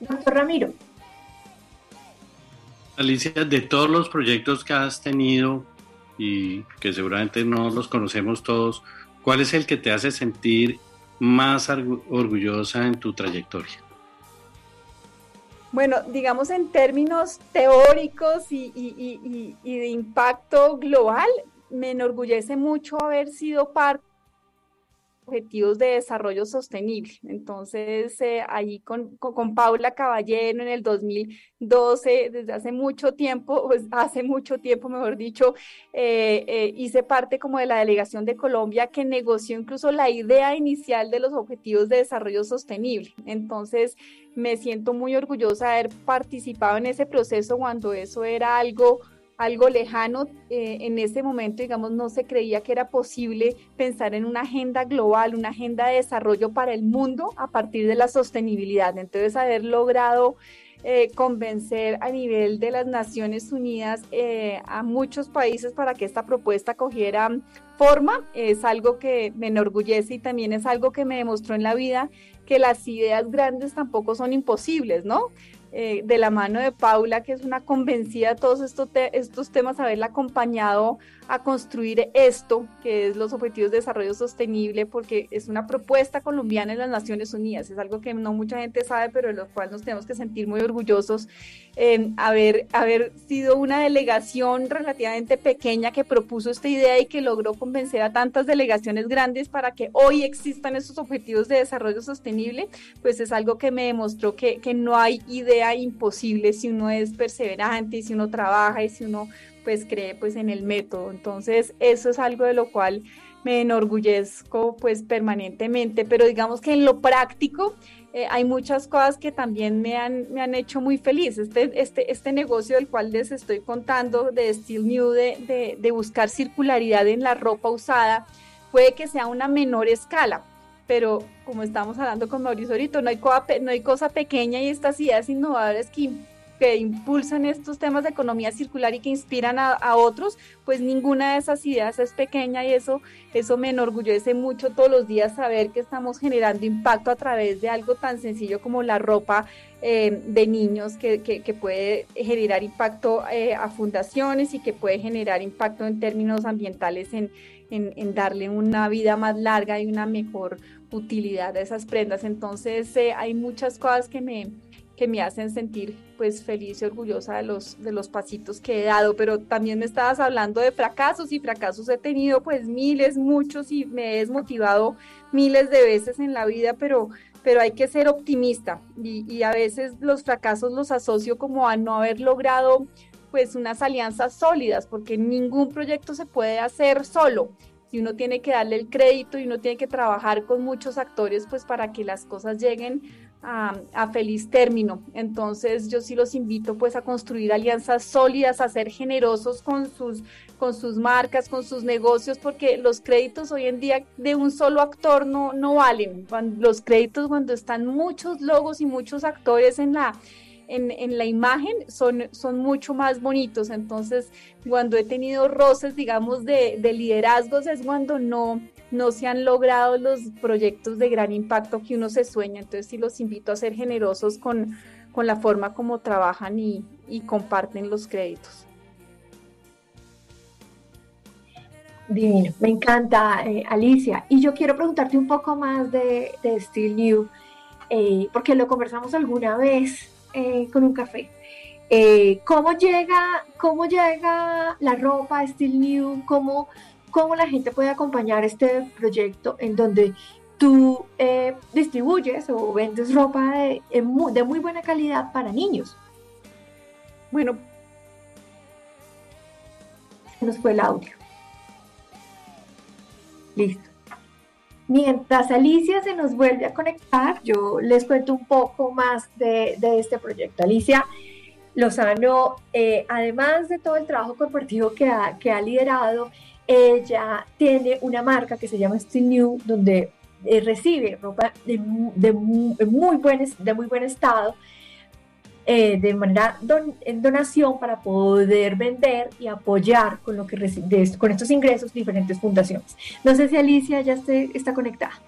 Doctor Ramiro. Alicia, de todos los proyectos que has tenido y que seguramente no los conocemos todos, ¿cuál es el que te hace sentir más orgullosa en tu trayectoria? Bueno, digamos en términos teóricos y, y, de impacto global, me enorgullece mucho haber sido parte Objetivos de Desarrollo Sostenible. Entonces, eh, ahí con, con, Paula Caballero en el 2012, desde hace mucho tiempo, <laughs> pues hace mucho tiempo, mejor dicho, eh, eh, hice parte como de la delegación de Colombia que negoció incluso la idea inicial de los Objetivos de Desarrollo Sostenible. Entonces, me siento muy orgullosa de haber participado en ese proceso cuando eso era algo algo lejano. Eh, en ese momento, digamos, no se creía que era posible pensar en una agenda global, una agenda de desarrollo para el mundo a partir de la sostenibilidad. Entonces, haber logrado eh, convencer a nivel de las Naciones Unidas eh, a muchos países para que esta propuesta cogiera forma es algo que me enorgullece y también es algo que me demostró en la vida que las ideas grandes tampoco son imposibles, ¿no? Eh, de la mano de Paula, que es una convencida de todos estos, estos temas, haberla acompañado a construir esto, que es los Objetivos de Desarrollo Sostenible, porque es una propuesta colombiana en las Naciones Unidas. Es algo que no mucha gente sabe, pero de lo cual nos tenemos que sentir muy orgullosos en haber, haber sido una delegación relativamente pequeña que propuso esta idea y que logró convencer a tantas delegaciones grandes para que hoy existan esos Objetivos de Desarrollo Sostenible, pues es algo que me demostró que, que no hay idea imposible si uno es perseverante y si uno trabaja y si uno pues cree pues en el método. Entonces eso es algo de lo cual me enorgullezco pues permanentemente, pero digamos que en lo práctico eh, hay muchas cosas que también me han, me han hecho muy feliz. Este, este, este negocio del cual les estoy contando de Steel New, de, de, de buscar circularidad en la ropa usada, puede que sea una menor escala, pero como estamos hablando con Mauricio ahorita, no hay, cosa, no hay cosa pequeña y estas ideas innovadoras que que impulsan estos temas de economía circular y que inspiran a, otros, pues ninguna de esas ideas es pequeña y eso, eso me enorgullece mucho todos los días saber que estamos generando impacto a través de algo tan sencillo como la ropa eh, de niños que, que, puede generar impacto eh, a fundaciones y que puede generar impacto en términos ambientales en, en, darle una vida más larga y una mejor utilidad a esas prendas. Entonces eh, hay muchas cosas que me que me hacen sentir pues feliz y orgullosa de los, de los pasitos que he dado, pero también me estabas hablando de fracasos y fracasos he tenido pues miles, muchos y me he desmotivado miles de veces en la vida, pero, pero hay que ser optimista. Y, y a veces los fracasos los asocio como a no haber logrado pues unas alianzas sólidas, porque ningún proyecto se puede hacer solo y uno tiene que darle el crédito y uno tiene que trabajar con muchos actores pues para que las cosas lleguen a, feliz término. Entonces yo sí los invito pues a construir alianzas sólidas, a ser generosos con sus, con sus marcas, con sus negocios, porque los créditos hoy en día de un solo actor no, no valen. los créditos cuando están muchos logos y muchos actores en la, en, la imagen son, son mucho más bonitos. Entonces, cuando he tenido roces, digamos, de, de liderazgos, es cuando no, no se han logrado los proyectos de gran impacto que uno se sueña. Entonces sí los invito a ser generosos con, con la forma como trabajan y, y comparten los créditos. Divino, me encanta eh, Alicia. Y yo quiero preguntarte un poco más de, de Steel New, eh, porque lo conversamos alguna vez eh, con un café. ¿Cómo llega, cómo llega la ropa Steel New? ¿Cómo, cómo la gente puede acompañar este proyecto en donde tú eh, distribuyes o vendes ropa de, de, muy buena calidad para niños. Bueno, se nos fue el audio. Listo. Mientras Alicia se nos vuelve a conectar, yo les cuento un poco más de, de este proyecto. Alicia Lozano, eh, además de todo el trabajo corporativo que ha, que ha liderado, ella tiene una marca que se llama Still New, donde eh, recibe ropa de, de, muy buen, de muy buen estado, eh, de manera en donación para poder vender y apoyar con, lo que con estos ingresos diferentes fundaciones. No sé si Alicia ya está conectada.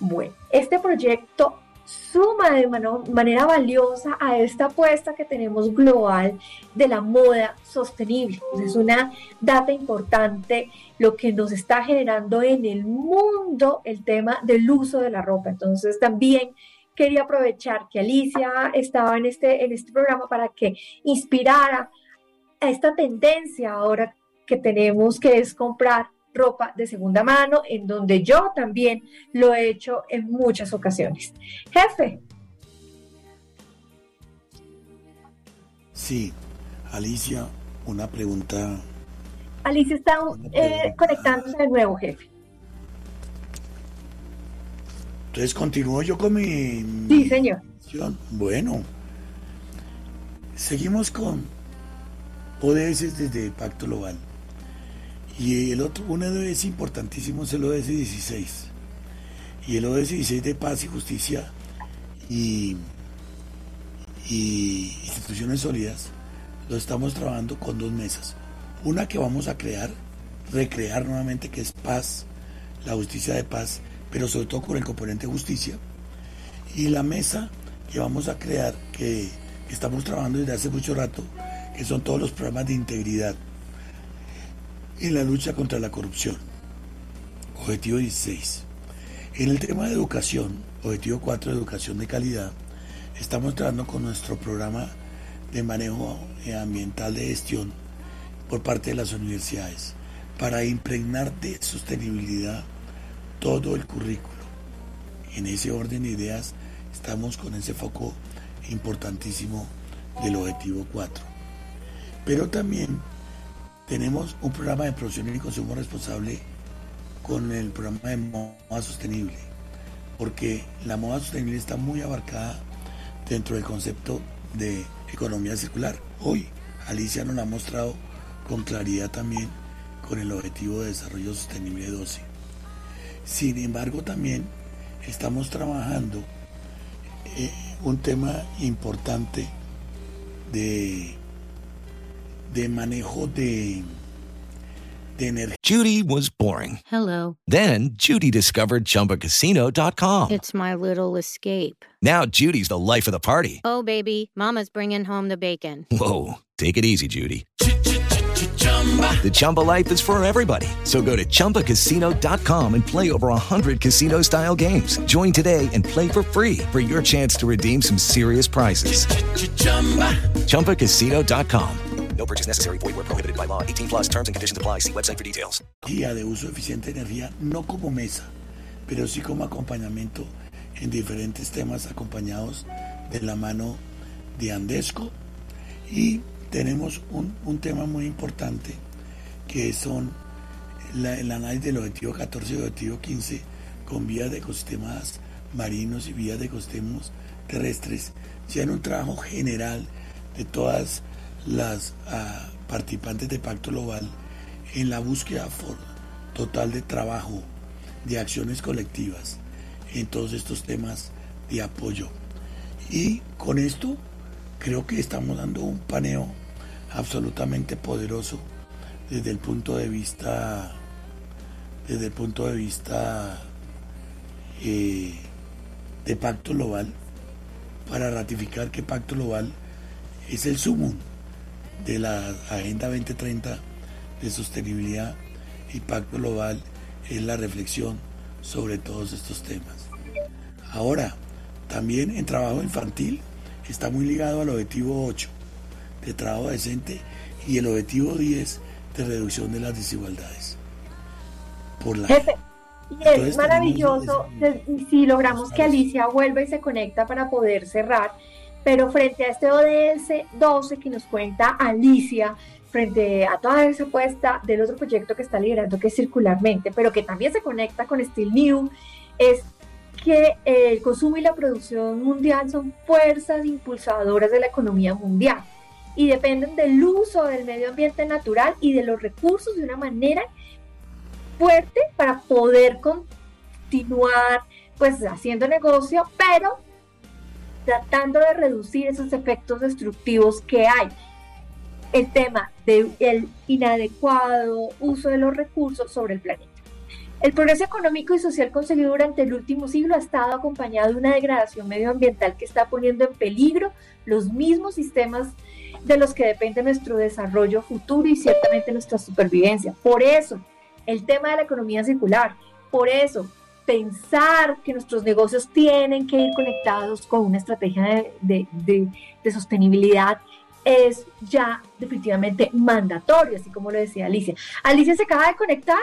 Bueno, este proyecto suma de manera valiosa a esta apuesta que tenemos global de la moda sostenible. Es una data importante lo que nos está generando en el mundo el tema del uso de la ropa. Entonces también quería aprovechar que Alicia estaba en este, en este programa para que inspirara a esta tendencia ahora que tenemos que es comprar ropa de segunda mano, en donde yo también lo he hecho en muchas ocasiones. Jefe. Sí, Alicia, una pregunta. Alicia está eh, conectándose de nuevo, jefe. Entonces continúo yo con mi... Sí, señor. Bueno, seguimos con ODS desde el Pacto Global. Y el otro, uno es importantísimo, es el ODS 16. Y el ODS 16 de paz y justicia y, y instituciones sólidas lo estamos trabajando con dos mesas. Una que vamos a crear, recrear nuevamente, que es paz, la justicia de paz, pero sobre todo con el componente justicia. Y la mesa que vamos a crear, que estamos trabajando desde hace mucho rato, que son todos los programas de integridad en la lucha contra la corrupción. Objetivo 16. En el tema de educación, objetivo 4 de educación de calidad, estamos trabajando con nuestro programa de manejo ambiental de gestión por parte de las universidades para impregnar de sostenibilidad todo el currículo. En ese orden de ideas estamos con ese foco importantísimo del objetivo 4. Pero también tenemos un programa de producción y consumo responsable con el programa de moda sostenible, porque la moda sostenible está muy abarcada dentro del concepto de economía circular. Hoy Alicia nos lo ha mostrado con claridad también con el objetivo de desarrollo sostenible 12. Sin embargo, también estamos trabajando eh, un tema importante de de manejo de, de energía. Judy was boring. Hello. Then Judy discovered ChumbaCasino.com. It's my little escape. Now Judy's the life of the party. Oh, baby, mama's bringing home the bacon. Whoa, take it easy, Judy. The Chumba life is for everybody. So go to ChumbaCasino.com and play over 100 casino style games. Join today and play for free for your chance to redeem some serious prizes. ChumbaCasino.com. No purchase necessary. Void where prohibited by law. 18 plus terms and conditions apply. See website for details. Guía de uso eficiente de energía, no como mesa, pero sí como acompañamiento en diferentes temas acompañados de la mano de Andesco. Y tenemos un, un tema muy importante que son la, el análisis del objetivo 14 y objetivo 15 con vías de ecosistemas marinos y vías de ecosistemas terrestres, ya en un trabajo general de todas las uh, participantes de Pacto Global en la búsqueda for, total de trabajo, de acciones colectivas en todos estos temas de apoyo. Y con esto creo que estamos dando un paneo absolutamente poderoso desde el punto de vista desde el punto de vista eh, de Pacto Global para ratificar que Pacto Global es el sumo de la Agenda 2030 de Sostenibilidad y Pacto Global es la reflexión sobre todos estos temas. Ahora, también en trabajo infantil está muy ligado al objetivo 8 de trabajo decente y el objetivo 10 de reducción de las desigualdades. Por la... Jefe, y es maravilloso si logramos que Alicia vuelva y se conecta para poder cerrar pero frente a este ODS 12 que nos cuenta Alicia, frente a toda esa apuesta del otro proyecto que está liderando, que es circularmente, pero que también se conecta con Still New, es que el consumo y la producción mundial son fuerzas impulsadoras de la economía mundial y dependen del uso del medio ambiente natural y de los recursos de una manera fuerte para poder continuar pues haciendo negocio, pero tratando de reducir esos efectos destructivos que hay. El tema del inadecuado uso de los recursos sobre el planeta. El progreso económico y social conseguido durante el último siglo ha estado acompañado de una degradación medioambiental que está poniendo en peligro los mismos sistemas de los que depende nuestro desarrollo futuro y ciertamente nuestra supervivencia. Por eso, el tema de la economía circular, por eso, pensar que nuestros negocios tienen que ir conectados con una estrategia de, de sostenibilidad es ya definitivamente mandatorio, así como lo decía Alicia. Alicia se acaba de conectar.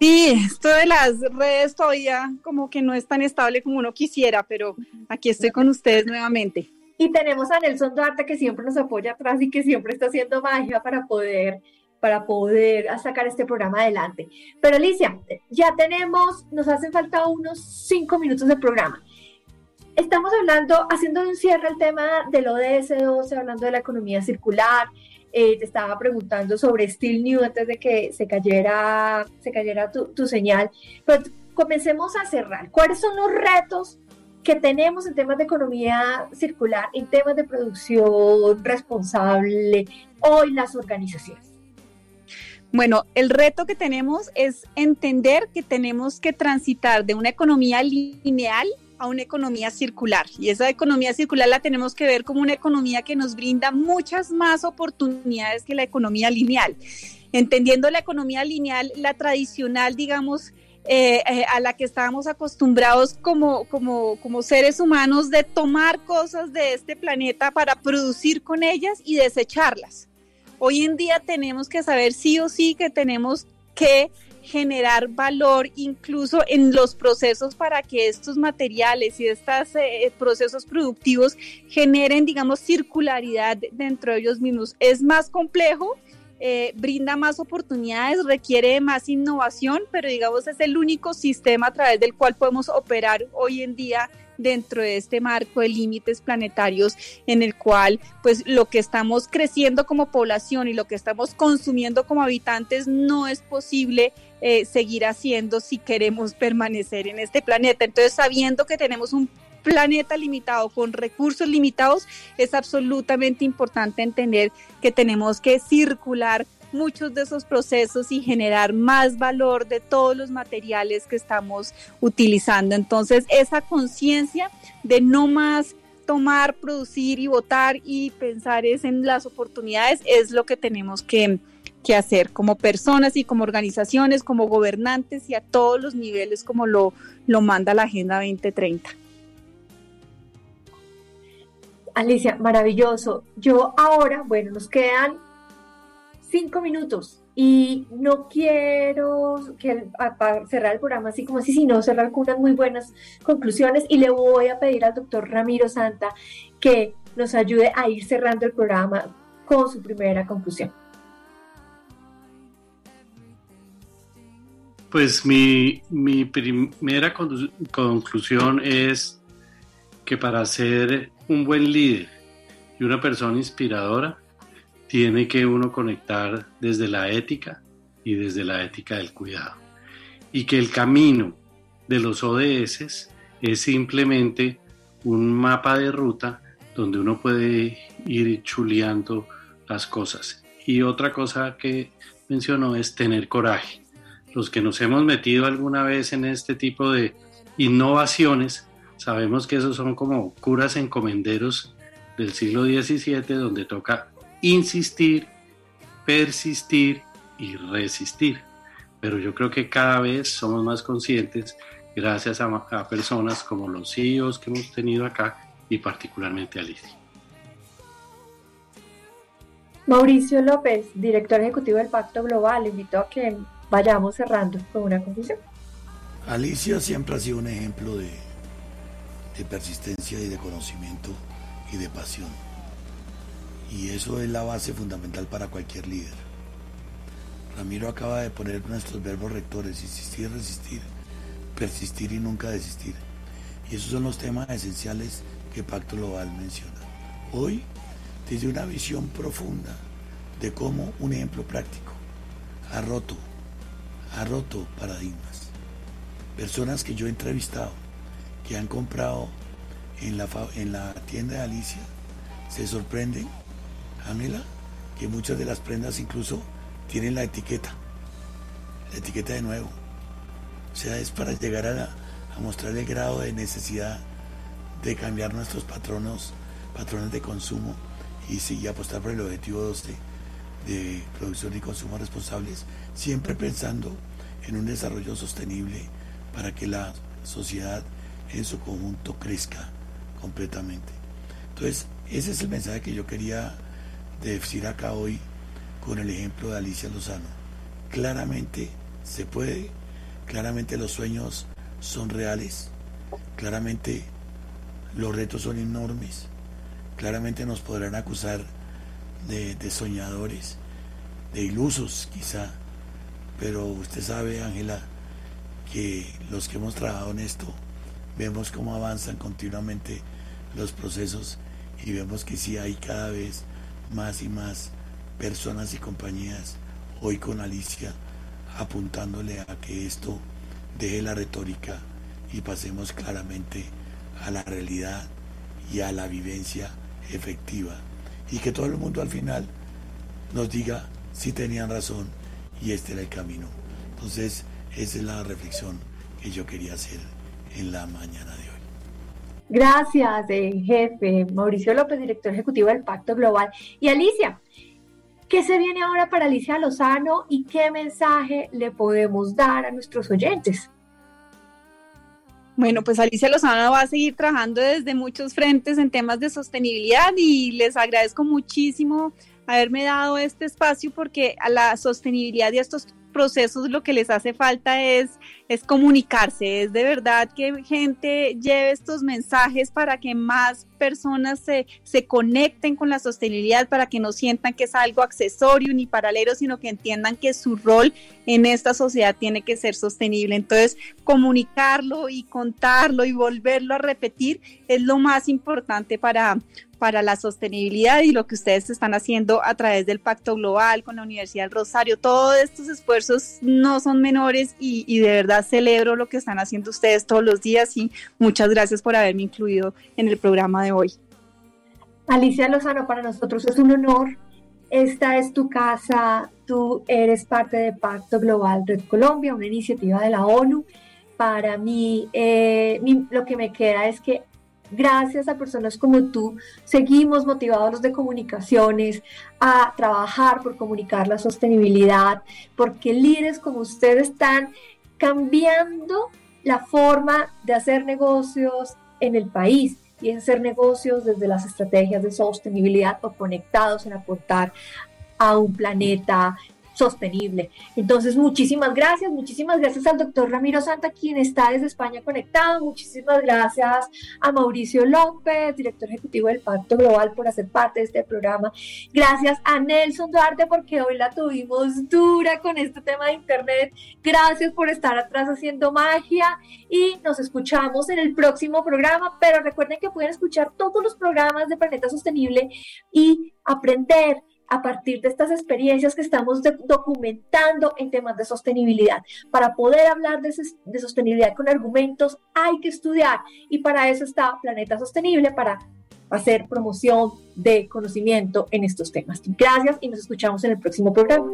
Sí, esto de las redes todavía como que no es tan estable como uno quisiera, pero aquí estoy con ustedes nuevamente. Y tenemos a Nelson Duarte que siempre nos apoya atrás y que siempre está haciendo magia para poder para poder sacar este programa adelante. Pero Alicia, ya tenemos, nos hacen falta unos cinco minutos de programa. Estamos hablando, haciendo un cierre el tema del ODS 12, hablando de la economía circular. Eh, te estaba preguntando sobre Steel New antes de que se cayera, se cayera tu, tu señal. Pero comencemos a cerrar. ¿Cuáles son los retos que tenemos en temas de economía circular, en temas de producción responsable, hoy las organizaciones? Bueno, el reto que tenemos es entender que tenemos que transitar de una economía lineal a una economía circular. Y esa economía circular la tenemos que ver como una economía que nos brinda muchas más oportunidades que la economía lineal. Entendiendo la economía lineal, la tradicional, digamos, eh, eh, a la que estábamos acostumbrados como, como, como seres humanos de tomar cosas de este planeta para producir con ellas y desecharlas. Hoy en día tenemos que saber sí o sí que tenemos que generar valor incluso en los procesos para que estos materiales y estos eh, procesos productivos generen, digamos, circularidad dentro de ellos mismos. Es más complejo, eh, brinda más oportunidades, requiere más innovación, pero digamos es el único sistema a través del cual podemos operar hoy en día dentro de este marco de límites planetarios en el cual pues lo que estamos creciendo como población y lo que estamos consumiendo como habitantes no es posible eh, seguir haciendo si queremos permanecer en este planeta. Entonces sabiendo que tenemos un planeta limitado, con recursos limitados, es absolutamente importante entender que tenemos que circular muchos de esos procesos y generar más valor de todos los materiales que estamos utilizando. Entonces, esa conciencia de no más tomar, producir y votar y pensar es en las oportunidades es lo que tenemos que, que hacer como personas y como organizaciones, como gobernantes y a todos los niveles como lo, lo manda la Agenda 2030. Alicia, maravilloso. Yo ahora, bueno, nos quedan cinco minutos y no quiero que cerrar el programa así como así, sino cerrar con unas muy buenas conclusiones y le voy a pedir al doctor Ramiro Santa que nos ayude a ir cerrando el programa con su primera conclusión. Pues mi, mi primera conclusión es que para ser un buen líder y una persona inspiradora, tiene que uno conectar desde la ética y desde la ética del cuidado. Y que el camino de los ODS es simplemente un mapa de ruta donde uno puede ir chuleando las cosas. Y otra cosa que mencionó es tener coraje. Los que nos hemos metido alguna vez en este tipo de innovaciones, sabemos que esos son como curas encomenderos del siglo XVII, donde toca insistir, persistir y resistir. Pero yo creo que cada vez somos más conscientes gracias a, personas como los CEOs que hemos tenido acá y particularmente a Alicia. Mauricio López, director ejecutivo del Pacto Global, invito a que vayamos cerrando con una conclusión. Alicia siempre ha sido un ejemplo de, de persistencia y de conocimiento y de pasión. Y eso es la base fundamental para cualquier líder. Ramiro acaba de poner nuestros verbos rectores, insistir, resistir, persistir y nunca desistir. Y esos son los temas esenciales que Pacto Global menciona. Hoy, desde una visión profunda de cómo un ejemplo práctico ha roto, ha roto paradigmas. Personas que yo he entrevistado, que han comprado en la, en la tienda de Alicia, se sorprenden, Ángela, que muchas de las prendas incluso tienen la etiqueta, la etiqueta de nuevo. O sea, es para llegar a, a mostrar el grado de necesidad de cambiar nuestros patronos, patrones de consumo y apostar por el objetivo 12 de producción y consumo responsables, siempre pensando en un desarrollo sostenible para que la sociedad en su conjunto crezca completamente. Entonces, ese es el mensaje que yo quería decir acá hoy con el ejemplo de Alicia Lozano. Claramente se puede, claramente los sueños son reales, claramente los retos son enormes, claramente nos podrán acusar de, de soñadores, de ilusos quizá, pero usted sabe, Ángela, que los que hemos trabajado en esto vemos cómo avanzan continuamente los procesos y vemos que sí hay cada vez más y más personas y compañías hoy con Alicia apuntándole a que esto deje la retórica y pasemos claramente a la realidad y a la vivencia efectiva y que todo el mundo al final nos diga si tenían razón y este era el camino. Entonces, esa es la reflexión que yo quería hacer en la mañana de hoy. Gracias, eh, jefe. Mauricio López, director ejecutivo del Pacto Global. Y Alicia, ¿qué se viene ahora para Alicia Lozano y qué mensaje le podemos dar a nuestros oyentes? Bueno, pues Alicia Lozano va a seguir trabajando desde muchos frentes en temas de sostenibilidad y les agradezco muchísimo haberme dado este espacio porque a la sostenibilidad y a estos procesos lo que les hace falta es, es comunicarse, es de verdad que gente lleve estos mensajes para que más personas se, se conecten con la sostenibilidad, para que no sientan que es algo accesorio ni paralelo, sino que entiendan que su rol en esta sociedad tiene que ser sostenible. Entonces, comunicarlo y contarlo y volverlo a repetir es lo más importante para, para la sostenibilidad y lo que ustedes están haciendo a través del Pacto Global con la Universidad del Rosario. Todos estos esfuerzos no son menores y, y, de verdad celebro lo que están haciendo ustedes todos los días y muchas gracias por haberme incluido en el programa de hoy. Alicia Lozano, para nosotros es un honor. Esta es tu casa, tú eres parte de Pacto Global Red Colombia, una iniciativa de la ONU. Para mí, eh, lo que me queda es que gracias a personas como tú, seguimos motivados de comunicaciones a trabajar por comunicar la sostenibilidad, porque líderes como ustedes están cambiando la forma de hacer negocios en el país y en hacer negocios desde las estrategias de sostenibilidad o conectados en aportar a un planeta sostenible. Entonces, muchísimas gracias, muchísimas gracias al doctor Ramiro Santa, quien está desde España conectado, muchísimas gracias a Mauricio López, director ejecutivo del Pacto Global, por hacer parte de este programa. Gracias a Nelson Duarte, porque hoy la tuvimos dura con este tema de Internet. Gracias por estar atrás haciendo magia y nos escuchamos en el próximo programa, pero recuerden que pueden escuchar todos los programas de Planeta Sostenible y aprender a partir de estas experiencias que estamos documentando en temas de sostenibilidad. Para poder hablar de, sostenibilidad con argumentos hay que estudiar y para eso está Planeta Sostenible, para hacer promoción de conocimiento en estos temas. Gracias y nos escuchamos en el próximo programa.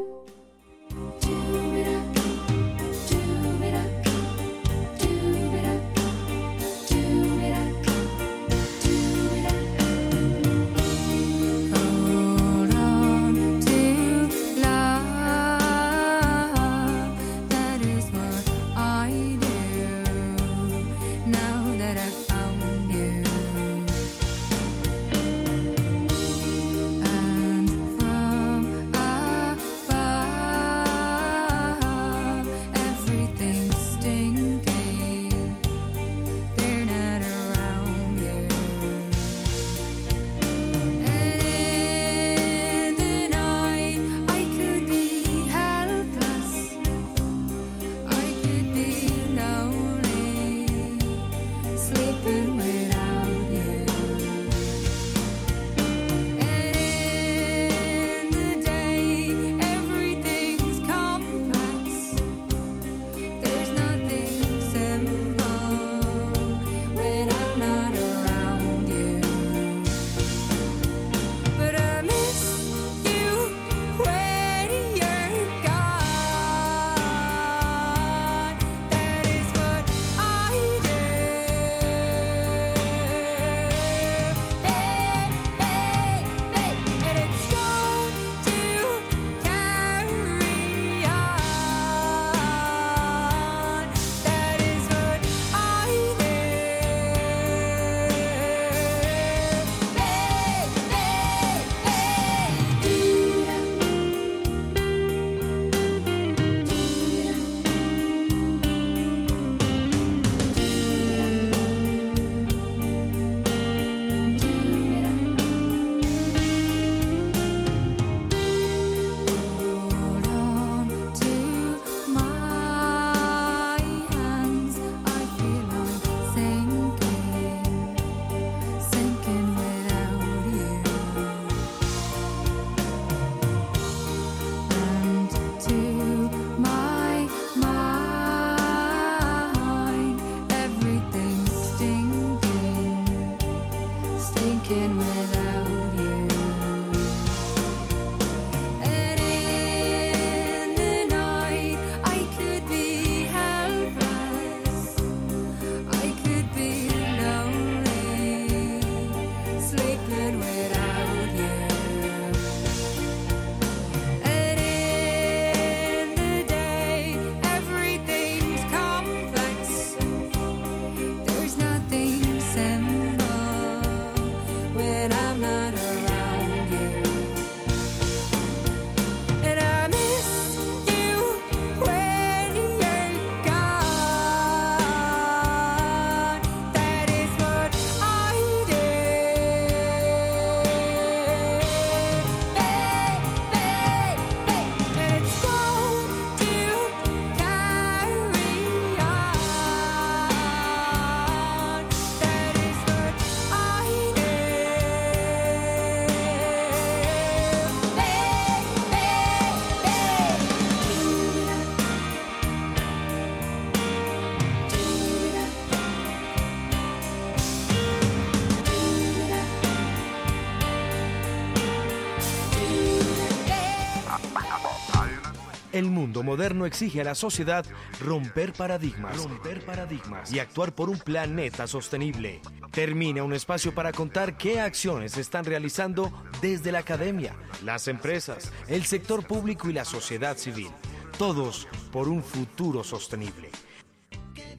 mundo moderno exige a la sociedad romper paradigmas, romper paradigmas y actuar por un planeta sostenible. Termina un espacio para contar qué acciones se están realizando desde la academia, las empresas, el sector público y la sociedad civil. Todos por un futuro sostenible.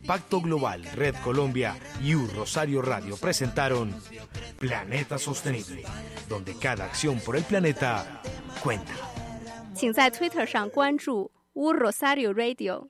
Pacto Global, Red Colombia y U Rosario Radio presentaron Planeta Sostenible, donde cada acción por el planeta cuenta. 请在 Twitter 上关注 乌 Rosario Radio。